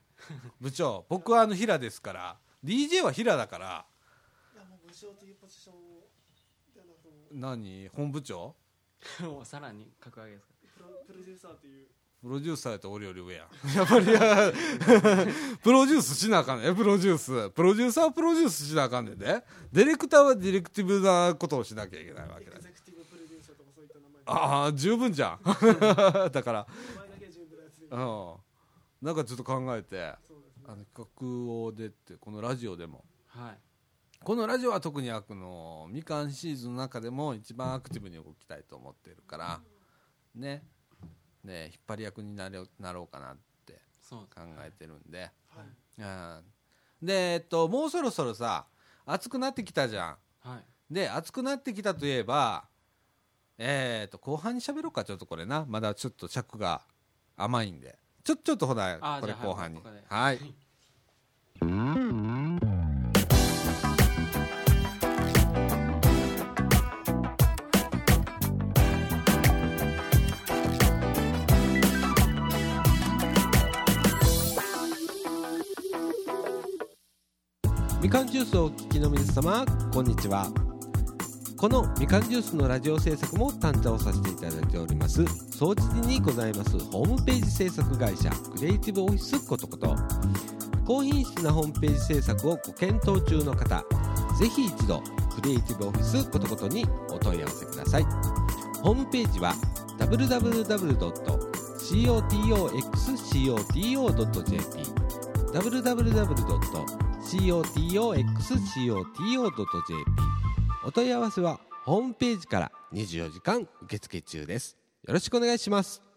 S1: 部長。僕はあの平ですから DJ は平だから。
S4: いやもう部長というポジション
S1: 何？本部長？[laughs]
S2: をさらに格上げですか？
S4: プロプロデューサーという。
S1: プロデューサーやと俺より上やん。[laughs] やっぱり [laughs] プロデュースしなあかんねん。プロデュース。プロデューサーはプロデュースしなあかんねんで。ディレクターはディレクティブなことをしなきゃいけないわけだ。ああ十分じゃん。だから。うん。なんかちょっと考えて
S4: ね。
S1: あの企画を出てこのラジオでも。
S2: はい
S1: このラジオは特にあのみかんシーズンの中でも一番アクティブに動きたいと思ってるからね。ね引っ張り役になれなろうかなって考えてるんで、
S4: はい。
S1: うん。でえっともうそろそろさ暑くなってきたじゃん。
S2: はい。
S1: で暑くなってきたといえばえっと後半に喋ろうかちょっとこれな。まだちょっと尺が甘いんで。ちょちょっとほらこれ後半に。
S2: はい [laughs]
S3: みかんジュースをお聞きの皆様こんにちは。このみかんジュースのラジオ制作も担当させていただいております総知事にございますホームページ制作会社クリエイティブオフィスことこと高品質なホームページ制作をご検討中の方ぜひ一度クリエイティブオフィスことことにお問い合わせください。ホームページは www.cotoxcoto.jp www. cotoxcoto.jp お問い合わせはホームページから24時間受付中です。よろしくお願いします。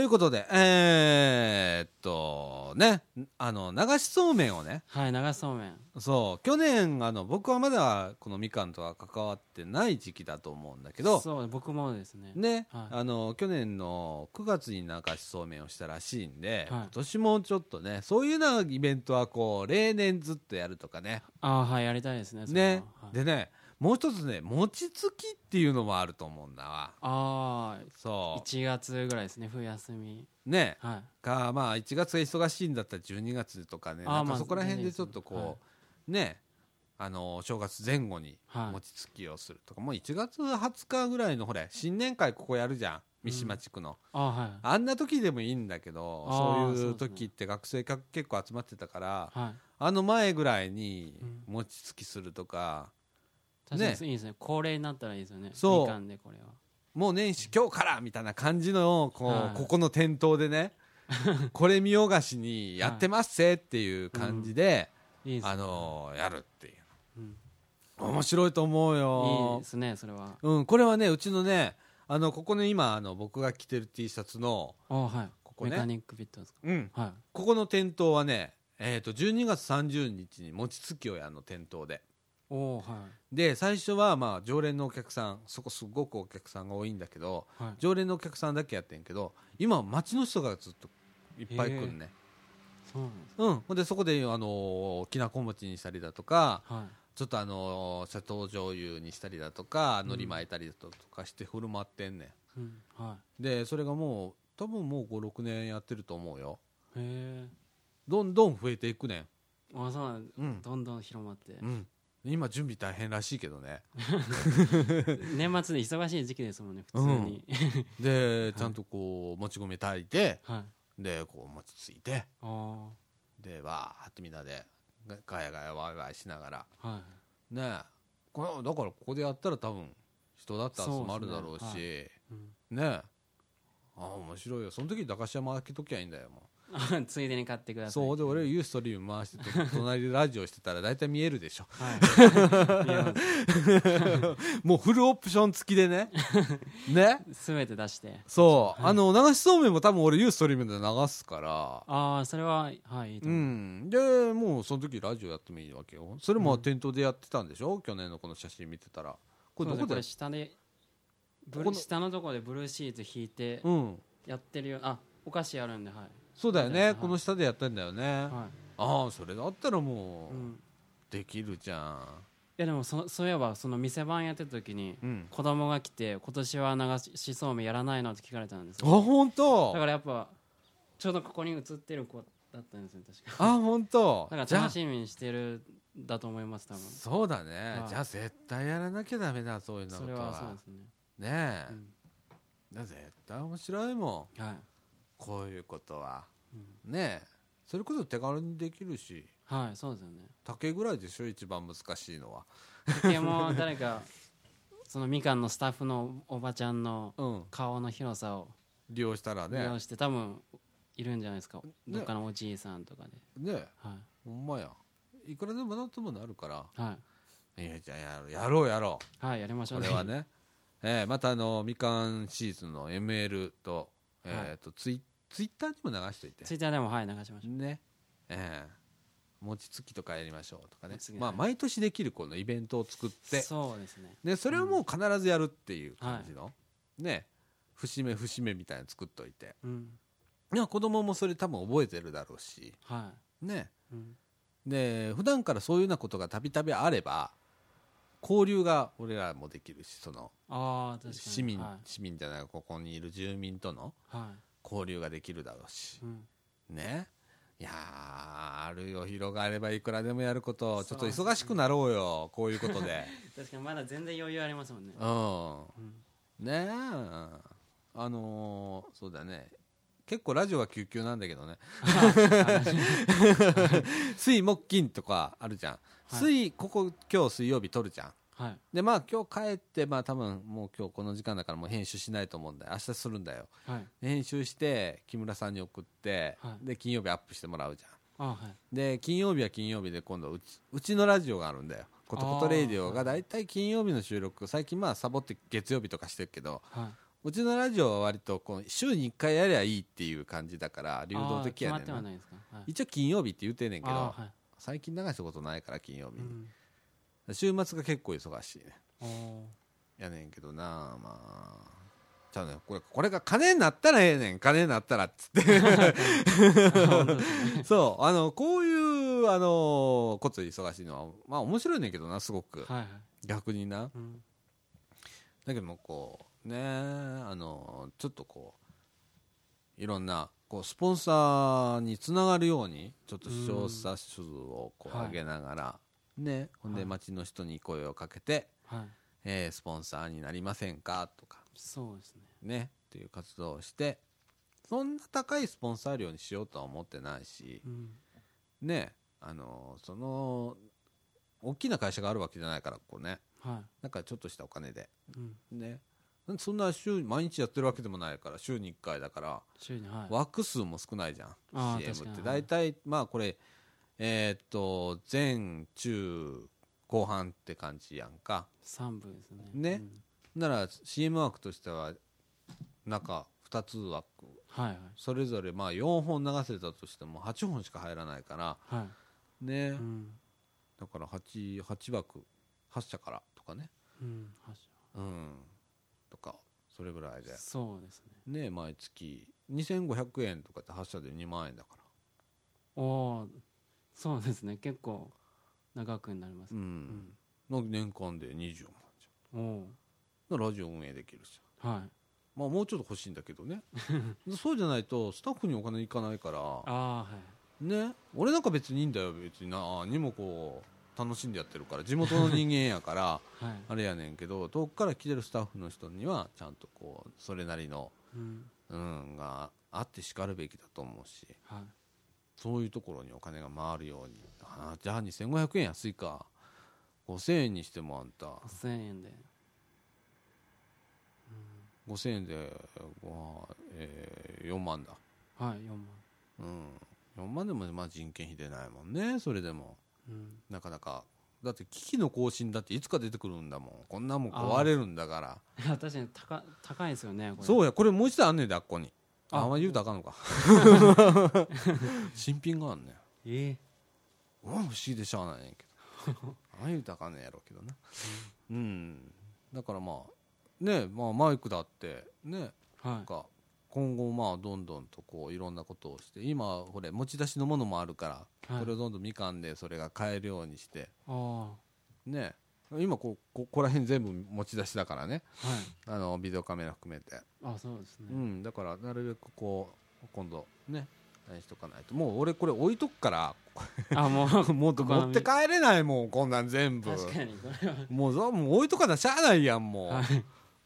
S1: ということでえー、っとねあの流しそうめんをね。
S2: はい流しそうめん。
S1: そう去年あの僕はまだこのみかんとは関わってない時期だと思うんだけど
S2: そう僕もですね。
S1: ね、
S2: はい。
S1: あの去年の9月に流しそうめんをしたらしいんで、
S2: はい。
S1: 今年もちょっとねそういうようなイベントはこう例年ずっとやるとかね。
S2: ああはいやりたいですね
S1: ね、
S2: はい。
S1: でねもう一つね餅つきっていうのもあると思うんだわ。
S2: ああ
S1: そ
S2: 1月ぐらいですね冬休み。
S1: うね。
S2: はい。
S1: かまあ1月が忙しいんだったら12月とかね。なんかそこら辺でちょっとこう、
S2: はい。
S1: ねあの正月前後に
S2: はい。
S1: 餅つきをするとか、もう1月20日ぐらいのほれ新年会ここやるじゃん。三島地区の、
S2: ああはい。
S1: あんな時でもいいんだけどそういう時って学生が結構集まってたから
S2: はい。
S1: あの前ぐらいに
S2: うん。
S1: 餅つきするとか、
S2: 確か
S1: ね
S2: にいいですね。恒例になったらいいですよね。
S1: そう。
S2: みかんでこれは。
S1: もう年始今日からみたいな感じのこう、
S2: はい。
S1: ここの店頭でね [laughs] これ見よがしにやってますぜっていう感じで、
S2: いいですね。
S1: あのーやるっていう。
S2: うん。
S1: 面白いと思う
S2: いい
S1: よ
S2: ですねそれは。
S1: うん、これはねうちのねあのここの今あの僕が着てる T シャツの
S2: はい。
S1: ここね。
S2: メカニックフィットですか？
S1: うん。
S2: はい。
S1: ここの店頭はねえー、と12月30日に餅つきをやるの店頭で
S2: はい。
S1: で最初はまあ常連のお客さんそこすごくお客さんが多いんだけど
S2: はい。
S1: 常連のお客さんだけやってんけど今街の人がずっといっぱい来んね。
S2: そうなんです
S1: うん。ほんでそこであのきなこ餅にしたりだとか
S2: はい。
S1: ちょっとあの砂糖醤油にしたりだとか海苔巻いたりだとかして振る舞ってんね
S2: うん。は
S1: んでそれがもう多分もう56年やってると思うよ。
S2: いへえ
S1: どんどん増えていくねん。
S2: あそうなん
S1: うん。
S2: どんどん広まって。
S1: うん今準備大変らしいけどね。[laughs]
S2: 年末で忙しい時期ですもんね普通に。
S1: でちゃんとこうもち米炊いて。
S2: はい。
S1: でこう餅ついて。
S2: あ
S1: でわーってみんなでガガヤガヤワイワイしながら。
S2: あはい。
S1: ねえ。これだからここでやったら多分人だって集まるだろうし。
S2: そうですねうん。
S1: ねえ。あ面白いよ。その時駄菓子屋開けときゃいいんだよも
S2: あ [laughs] ついでに買ってくだ
S1: う
S2: さい。
S1: そうで俺ユーストリーム回してと隣でラジオしてたら大体見えるでしょ。もうフルオプション付きでね。[laughs] ね？
S2: 全て出して。
S1: そう、
S2: はい。
S1: あの流しそうめんも多分俺ユーストリームで流すから。
S2: ああそれははいいいと
S1: う
S2: 思う、
S1: ん。でもうその時ラジオやってもいいわけよ。それも
S2: うん
S1: 店頭でやってたんでしょ、去年のこの写真見てたら。これどこで？
S2: これ下でブル下のところでブルーシート引いて
S1: うん。
S2: やってるよ。あお菓子あるんではい
S1: そうだよね、
S2: はい。
S1: この下でやってんだよね、
S2: はい。
S1: ああそれだったらもう、
S2: うん、い
S1: できるじゃ
S2: やでもそそういえばその店番やってた時に
S1: んうん。
S2: 子供が来て今年は流しそうめんやらないの？って聞かれたんです
S1: あ
S2: よ
S1: 本当？
S2: だからやっぱちょうどここに映ってる子だったんですよ確か。
S1: あ本当？
S2: だから楽しみにしてるんだと思います多分。
S1: そうだね、
S2: はい。
S1: じゃあ絶対やらなきゃダメだそういうの
S2: それはそうですね、
S1: ねえ、
S2: うん。
S1: だ絶対面白いもん。
S2: はい、
S1: こういうことは、
S2: うん。
S1: ねえ。それこそ手軽にできるし。
S2: はい、そうですよね。
S1: 竹ぐらいでしょ？一番難しいのは。
S2: 竹も [laughs] 誰かそのみかんのスタッフのおばちゃんの
S1: うん。
S2: 顔の広さを
S1: 利用したらね。
S2: 利用して、多分いるんじゃないですか。どっかのおじいさんとかで、
S1: ねえ。
S2: はい。
S1: ほんまや。いくらでもなんともなるから。
S2: はい。
S1: いやじゃあやろうやろう。
S2: はいやりましょう
S1: うこれはね。ええまたあのみかんシーズンの ML と,、えーとツイツイッターにも流しといて。
S2: ツイッターでもはい流しましょう。
S1: ね。ええ。餅つきとかやりましょうとかね。まあ
S2: はい
S1: 毎年できるこのイベントを作って。
S2: そうですね。
S1: でそれをもう必ずやるっていう感じの、ね。節目節目みたいなの作っといて。
S2: うん。
S1: いや子供もそれ多分覚えてるだろうし。
S2: は
S1: ね。
S2: い、うん、
S1: で普段からそういうようなことがたびたびあれば交流が俺らもできるしその
S2: ああ確かに。
S1: 市民、
S2: は
S1: 市民じゃないここにいる住民との。
S2: い、は
S1: 交流ができるだろうし。
S2: いうん、
S1: ね。いやーあるよ広がればいくらでもやることちょっと忙しくなろうよこういうことで。[laughs]
S2: 確かにまだ全然余裕ありますもんね。
S1: うん。
S2: うん。
S1: ねえ。あのーそうだね。結構ラジオは救急なんだけどね。[laughs] 水木金とかあるじゃん、
S2: はい。
S1: 水ここ今日水曜日撮るじゃん
S2: はい。
S1: でまあ今日帰ってまあ多分もう今日この時間だからもう編集しないと思うんだよ。明日するんだよ。
S2: はい。
S1: で編集して木村さんに送って、
S2: はい。
S1: で金曜日アップしてもらうじゃん。
S2: あはい。
S1: で金曜日は金曜日で今度うちうちのラジオがあるんだよ「ことことレイディオ」が。大体金曜日の収録最近まあサボって月曜日とかしてるけど
S2: は
S1: うちのラジオは割とこう週に1回やりゃいいっていう感じだから
S2: い
S1: 流動的やねん一応金曜日って言うてんねんけど
S2: はい。
S1: 最近流したことないから金曜日に、
S2: うん
S1: 週末が結構忙しいね。やねんけどなまあ。ちゃうねこれこれが金になったらええねん。金になったらっつって。[laughs] そうあのこういうあのこつ忙しいのはまあ面白いねんけどなすごく。
S2: はいはい。
S1: 逆にな。
S2: うん。
S1: だけどもこうねあのちょっとこういろんなこうスポンサーにつながるようにちょっと視聴者数をこう
S2: はい。
S1: 上げながら、ね。ほんで
S2: はい。
S1: 町の人に声をかけて、
S2: はい。
S1: えースポンサーになりませんか？とか。
S2: そうですね。
S1: ね。っていう活動をしてそんな高いスポンサー料にしようとは思ってないし
S2: うん。
S1: ね。あのその大きな会社があるわけじゃないからこうね。
S2: は
S1: なんかちょっとしたお金で。
S2: いうん。
S1: ね。そんな週毎日やってるわけでもないから週に1回だから
S2: 週にはい。
S1: 枠数も少ないじゃん。CM って。大体まあこれえーっと前中後半って感じやんか。
S2: 三部ですね。
S1: ね。なら CM 枠としては中2つ枠。
S2: うんはいはい。
S1: それぞれまあ4本流せたとしても8本しか入らないから。
S2: はい。
S1: ね、
S2: うん。
S1: だから 8, 8枠。8社からとかね。
S2: うん
S1: うん。とかそれぐらいで。
S2: そうですね。
S1: ね毎月。2500円とかって発射で2万円だから。
S2: おおそうですね。結構長くなります。
S1: う
S2: うん。
S1: ん、なんか年間で20万じ
S2: おお
S1: ゃんラジオ運営できるし
S2: はい。
S1: まあもうちょっと欲しいんだけどね。[laughs] そうじゃないとスタッフにお金いかないから。
S2: ああはい。
S1: ね。俺なんか別にいいんだよ。別に何もこう楽しんでやってるから。地元の人間やから [laughs]
S2: はい。
S1: あれやねんけど遠くから来てるスタッフの人にはちゃんとこうそれなりの
S2: うん。
S1: うんがあってしかるべきだと思うし。
S2: はい
S1: そういうところにお金が回るように。あじゃあ2500円安いか。5000円にしてもあんた。
S2: 5000円で。
S1: 5000円で、まあえー4万だ。
S2: はい4万。
S1: うん。4万でもまあ人件費出ないもんね。それでも。
S2: うん。
S1: なかなか。だって機器の更新だっていつか出てくるんだもん。こんなもん壊れるんだから。
S2: いや [laughs] 確かに高高いですよねこれ。
S1: そうや。これもう一台あんねんであっこにあ
S2: あ。
S1: あんま言うたらあかんのか。[laughs] 新品があんねん。
S2: え
S1: うん不思議でしゃあないねんけど。[laughs] ああ言うたらあかんねんやろうけどな。うん。だからまあねまあマイクだってね
S2: はい。
S1: か今後まあどんどんとこういろんなことをして今これ持ち出しのものもあるから、
S2: はい。
S1: これをどんどんみかんでそれが買えるようにして
S2: あ。
S1: ね今こうここら辺全部持ち出しだからね。
S2: あはい。
S1: あのビデオカメラ含めて、
S2: あそうですね。
S1: うん。だからなるべくこう今度ねしとかないと。もう俺これ置いとくから。
S2: あもう [laughs]
S1: もう持って帰れないもんこんなん全部。
S2: 確かにこれは。
S1: もうそもう置いとかなしゃあないやんもう、
S2: はい。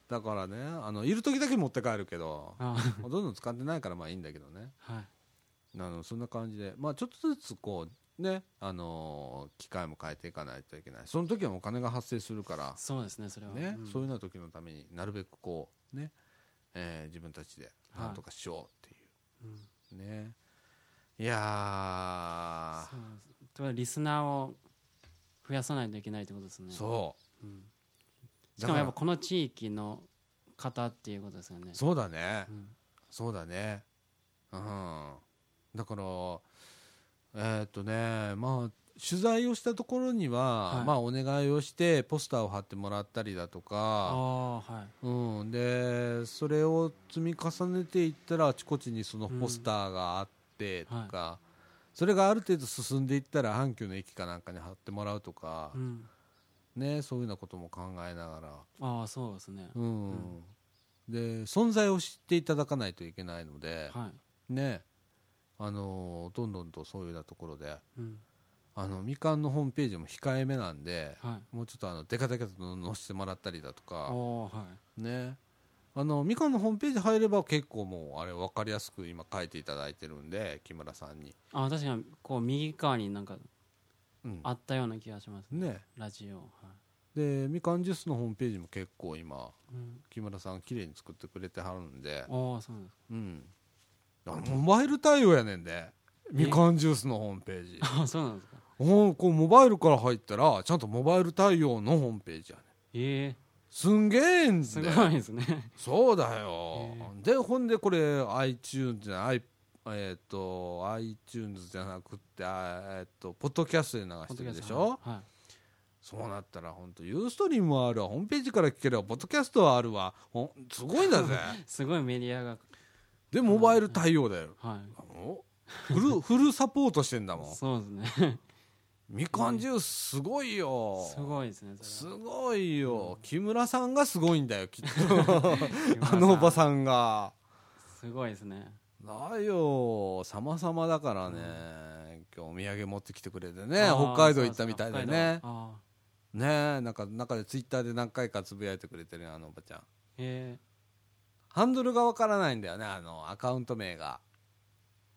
S1: だからねあのいる時だけ持って帰るけど
S2: あ。
S1: ほとんど使ってないからまあいいんだけどね。
S2: はい。
S1: あのそんな感じで。まあちょっとずつこうねあのー機械も変えていかないといけない。その時はお金が発生するから。
S2: そうですねそれは。
S1: ね、
S2: ん。
S1: そういうような時のためになるべくこうね、えー自分たちでなんとかしようって
S2: う。ん。
S1: いう、ね。いや
S2: そうリスナーを増やさないといけないってことですね。
S1: ーそ
S2: う。ん。
S1: う
S2: しかもやっぱこの地域の方っていうことですよね。
S1: らそうだね。
S2: うん。
S1: そうだね。うん。だからえーっとねまあ取材をしたところには、
S2: はい。
S1: まあお願いをしてポスターを貼ってもらったりだと
S2: あ
S1: か、
S2: あはい。
S1: うん、でそれを積み重ねていったらあちこちにそのポスターがあってとか、それがある程度進んでいったら阪急の駅かなんかに貼ってもらうとか
S2: う、ん。
S1: ね、そういうようなことも考えながら、
S2: ああそうですね。
S1: うん。
S2: うん。
S1: で存在を知っていただかないといけないので、
S2: はい。
S1: ねあのどんどんとそういうようなところで
S2: うん。
S1: あのみかんのホームページも控えめなんで
S2: はい。
S1: もうちょっとあのデカデカと載せてもらったりだとか。
S2: はい。
S1: ね。あのみかんのホームページ入れば結構もうあれ分かりやすく今書いていただいてるんで木村さんに、
S2: あ確かにこう右側になんか
S1: うん。
S2: あったような気がします
S1: ね。
S2: ラジオ。はい。
S1: でみかんジュースのホームページも結構今
S2: うん。
S1: 木村さん綺麗に作ってくれてはるんで。
S2: ああそうです
S1: うん。あモバイル対応やねんで。みかんジュースのホームページ。
S2: ああそうなんですか。
S1: おこうモバイルから入ったらちゃんとモバイル対応のホームページやねん。
S2: ええ。
S1: すんげえん
S2: す
S1: で
S2: ごいですね。
S1: そうだよ。
S2: へ、
S1: でほんでこれ iTunes じゃないえっ、と iTunes じゃなくてあえっ、とポッドキャストで流してるでしょ？
S2: はい。
S1: そうなったら本当ユーストリームはあるわ。ホームページから聞ければポッドキャストはあるわ。ほんすごいんだぜ。[laughs]
S2: すごいメディアが
S1: でモバイル対応だよ。
S2: は
S1: おフル [laughs] フルサポートしてんだもん。
S2: いそうですね。
S1: みかんジュースすごいよ。
S2: すごいですね
S1: すごいよ。木村さんがすごいんだよきっと。[laughs] あのおばさんが。
S2: すごいですね。
S1: だよ。様々だからね、今日お土産持ってきてくれてね。北海道行ったみたいでね。ねなんか中でツイッターで何回かつぶやいてくれてるよあのおばちゃん。
S2: ええ
S1: ハンドルがわからないんだよねあのアカウント名が。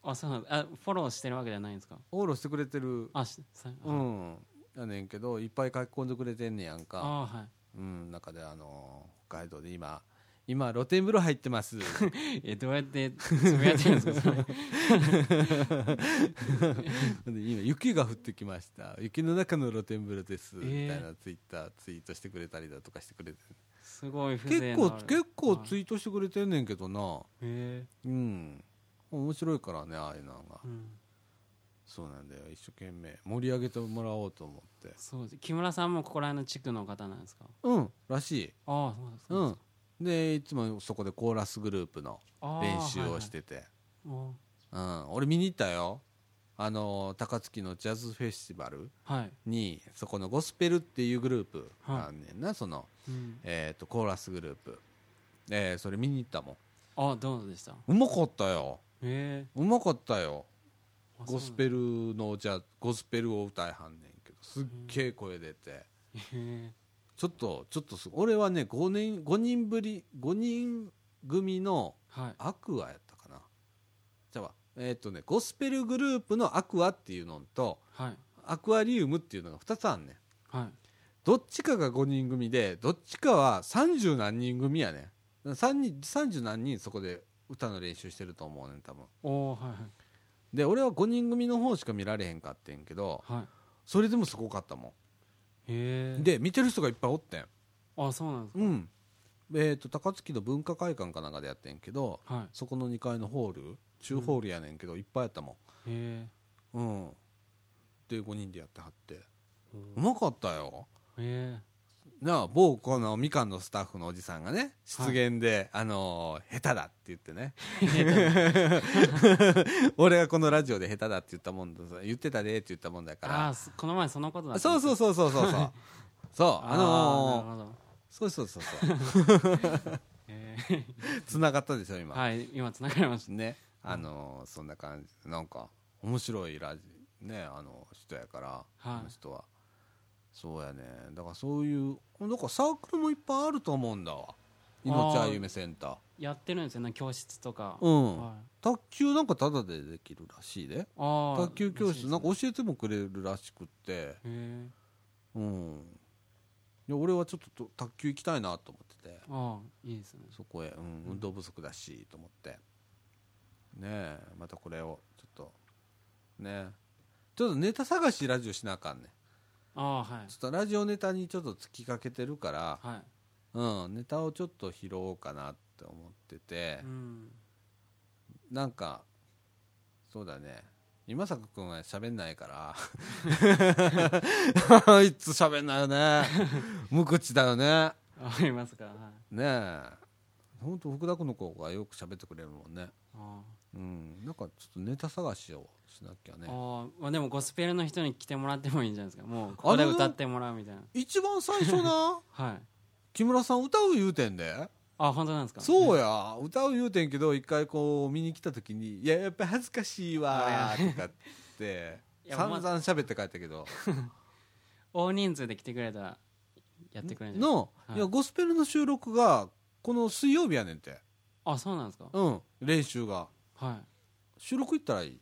S2: あそうなんあフォローしてるわけじゃないんですか？
S1: フォローしてくれてる。
S2: あしさ
S1: う
S2: あ
S1: ん。やねんけどいっぱい書き込んでくれてんねやんか。
S2: あはい。
S1: うん中であの北海道で今今露天風呂入ってます。[laughs]
S2: えどうやってつぶやいてるんですか？[laughs]
S1: 今雪が降ってきました。雪の中の露天風呂です、
S2: えー
S1: みたいなツイッターツイートしてくれたりだとかしてくれて
S2: すごい
S1: 結構結構ツ
S2: はい
S1: イートしてくれてんねんけどな。
S2: へえ。
S1: うん。面白いからねああいうのが。
S2: うん。
S1: そうなんだよ。一生懸命。盛り上げてもらおうと思って。
S2: そうです。木村さんもここら辺の地区の方なんですか？
S1: うん。らしい。
S2: ああそうです
S1: うん。でいつもそこでコーラスグループの練習をしてて、
S2: お
S1: うん、俺見に行ったよあの高槻のジャズフェスティバル
S2: はい。
S1: にそこのゴスペルっていうグループがあんねんな、その、
S2: うん。
S1: えー、とコーラスグループ。えーそれ見に行ったもん。
S2: あどうでした？
S1: うまかったよ。
S2: へ
S1: うまかったよ。
S2: え
S1: ゴスペルのじゃあゴスペルを歌いはんねんけどすっげえ声出て。
S2: へえ
S1: ちょっとちょっとす俺はね5年5人ぶり5人組の
S2: はい。
S1: アクアやったかな。じゃあえっ、とねゴスペルグループのアクアっていうのと
S2: はい。
S1: アクアリウムっていうのが2つあんねん。
S2: はい。
S1: どっちかが5人組でどっちかは30何人組やねん。3人30何人そこで歌の練習してると思うねん多分。
S2: おおはいはい。
S1: で俺は5人組の方しか見られへんかってんけど
S2: はい。
S1: それでもすごかったも
S2: へえ
S1: んで見てる人がいっぱいおってん。
S2: あそうなんですか。
S1: うん。えっ、と高槻の文化会館かなんかでやってんけど
S2: は
S1: そこの2階のホール中ホールやねんけど、いっぱいやったも
S2: いへ
S1: んうん。で5人でやってはって。
S2: え
S1: うまかったよ。
S2: へ
S1: なあ某このみかんのスタッフのおじさんがね出現で、あのー下手だって言ってね。[laughs] 俺がこのラジオで下手だって言ったもんだ言ってたでって言ったもんだか
S2: えあ
S1: ら
S2: あそこの前そのことだった
S1: そうそうそうそうそうそう。[laughs] そうあ
S2: あ
S1: のー
S2: ーなるほど。
S1: そうそうそうそう。[laughs]
S2: へえ。
S1: つながったでしょ今、
S2: はい今つながりました。
S1: ねあのーそんな感じなんか面白いラジねあの人やから、
S2: はい。
S1: この人は。そうやね。だからそういうなんかサークルもいっぱいあると思うんだわ。命あゆめセンター。
S2: やってるんですよね教室とか。
S1: うん、
S2: はい。
S1: 卓球なんかタダでできるらしいで。
S2: ああ
S1: 卓球教室なんか
S2: へ
S1: 教えてもくれるらしくって。
S2: え
S1: うん。いや俺はちょっと卓球行きたいなと思ってて。
S2: ああいいですね。
S1: そこへ、うん、運動不足だしと思ってねえまたこれをちょっとねちょっとネタ探しラジオしなあかんね
S2: ああはい。
S1: ちょっとラジオネタにちょっと突きかけてるから、
S2: はい。
S1: うん、ネタをちょっと拾おうかなって思ってて
S2: う、ん。
S1: なんかそうだね。今坂君は喋んないから。[laughs] あいつ喋んないよね。無口だよね。
S2: ありますか。はい。
S1: ねえ。ほんと福田君の子がよく喋ってくれるもんね。
S2: あ
S1: うん。なんかちょっとネタ探しをしなきゃね。
S2: あまあでもゴスペルの人に来てもらってもいいんじゃないですか。もうここで歌ってもらうみたいな。
S1: 一番最初な？[laughs]
S2: はい。
S1: 木村さん歌う言うてんで。
S2: あ本当なんですか？
S1: そうや。歌う言うてんけど一回こう見に来た時に「いややっぱ恥ずかしいわ」とかって [laughs] 散々喋って帰ったけど。[laughs]
S2: 大人数で来てくれたらやってくれるんじゃない
S1: の、
S2: はい。
S1: い、やゴスペルの収録がこの水曜日やねんて。
S2: あそうなんですか？
S1: うん。練習が
S2: はい。
S1: 収録行ったらいい？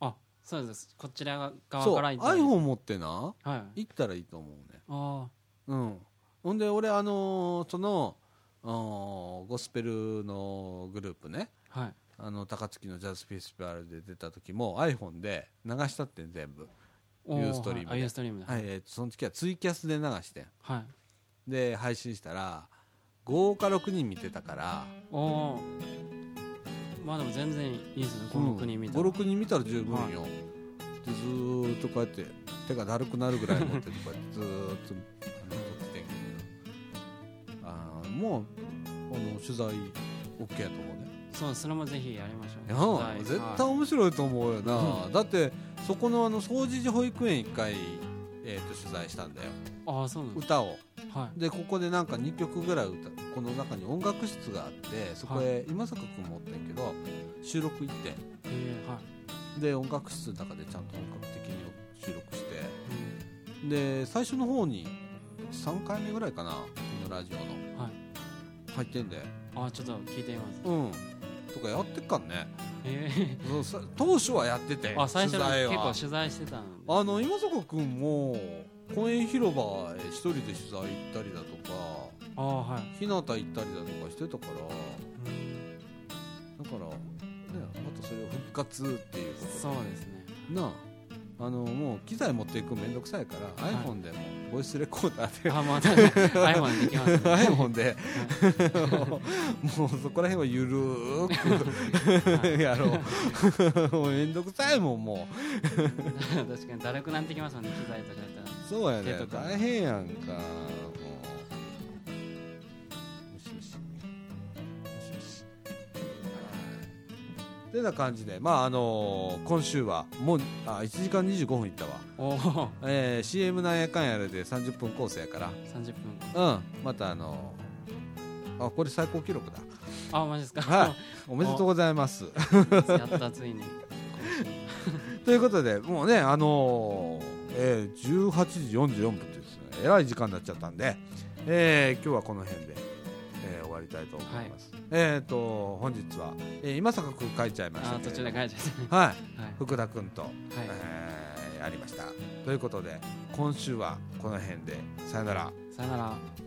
S2: あそうです。こちら側から行ったらいい
S1: iPhone 持ってな？
S2: はい。
S1: 行ったらいいと思うね。
S2: あ
S1: うん。ほんで俺あのーそのゴスペルのグループね。
S2: あはい。
S1: あの高槻のジャズフェスティバルで出た時も iPhone で流したってん全部。
S2: お
S1: ユーストリームで。
S2: はいーストリームで。
S1: はい、えーとその時はツイキャスで流してん。
S2: はい。
S1: で配信したら5か6人見てたから
S2: おおまあでも全然いいですね56人見たら。
S1: 56人見たら十分よ、でずーっとこうやって手がだるくなるぐらい持っててこうやってずーっと撮っててんけど。あーもうあの取材 OK やと思うね。
S2: そうそれもぜひやりましょう。
S1: 絶
S2: はい
S1: 対面白いと思うよな、だってそこのあの総持寺保育園一回、えー、と取材したんだよ。
S2: ああそうなん
S1: 歌を
S2: はい。
S1: でここでなんか2曲ぐらい歌この中に音楽室があってそこへ今坂君もおってんけど収録行って
S2: えーはい。
S1: で音楽室の中でちゃんと本格的に収録して。
S2: うん。
S1: で最初の方に3回目ぐらいかなこのラジオの。
S2: はい。
S1: 入ってんで。
S2: あちょっと聞いてみます。
S1: うん。とかやってっかんね。
S2: え
S1: そうさ当初はやってて
S2: ー、あ最初
S1: 取材は。
S2: 結構取材してた
S1: あの今坂君も公園広場へ一人で取材行ったりだとか
S2: ああはい。
S1: 日向行ったりだとかしてたから
S2: うん
S1: だからねまたそれを復活っていうこと
S2: そうですね。
S1: なああのもう機材持っていくのめんどくさいから、
S2: はい。
S1: iPhone でもボイスレコーダーで。
S2: あまた [laughs] iPhone でできますね。[laughs]
S1: iPhone で。[laughs] もうそこら辺はゆるーくやろう。もうめんどくさいもんもう。
S2: 確かにだるくなってきますもんね機材とかやったら
S1: そうやね。大変やんかもう。ムしムし。ムしムシてな感じで。まああのー、今週はもうあ1時間25分いったわ。
S2: お、
S1: えー、CM なんやかんやで30分コースやから。
S2: 30分
S1: うん。またあのー、あこれ最高記録だ。
S2: あマジですか？
S1: はい。おめでとうございます。
S2: やったついに。[laughs]
S1: ということでもうねあのーえー18時44分というですねえらい時間になっちゃったんで、えー今日はこの辺で、えー終わりたいと思います、えっ、と本日は、えー今坂君書いちゃいました
S2: 途中で書いちゃって [laughs]
S1: はい。
S2: はい。
S1: 福田君と、
S2: はい。
S1: えーやりました。ということで今週はこの辺でさよなら。
S2: さよなら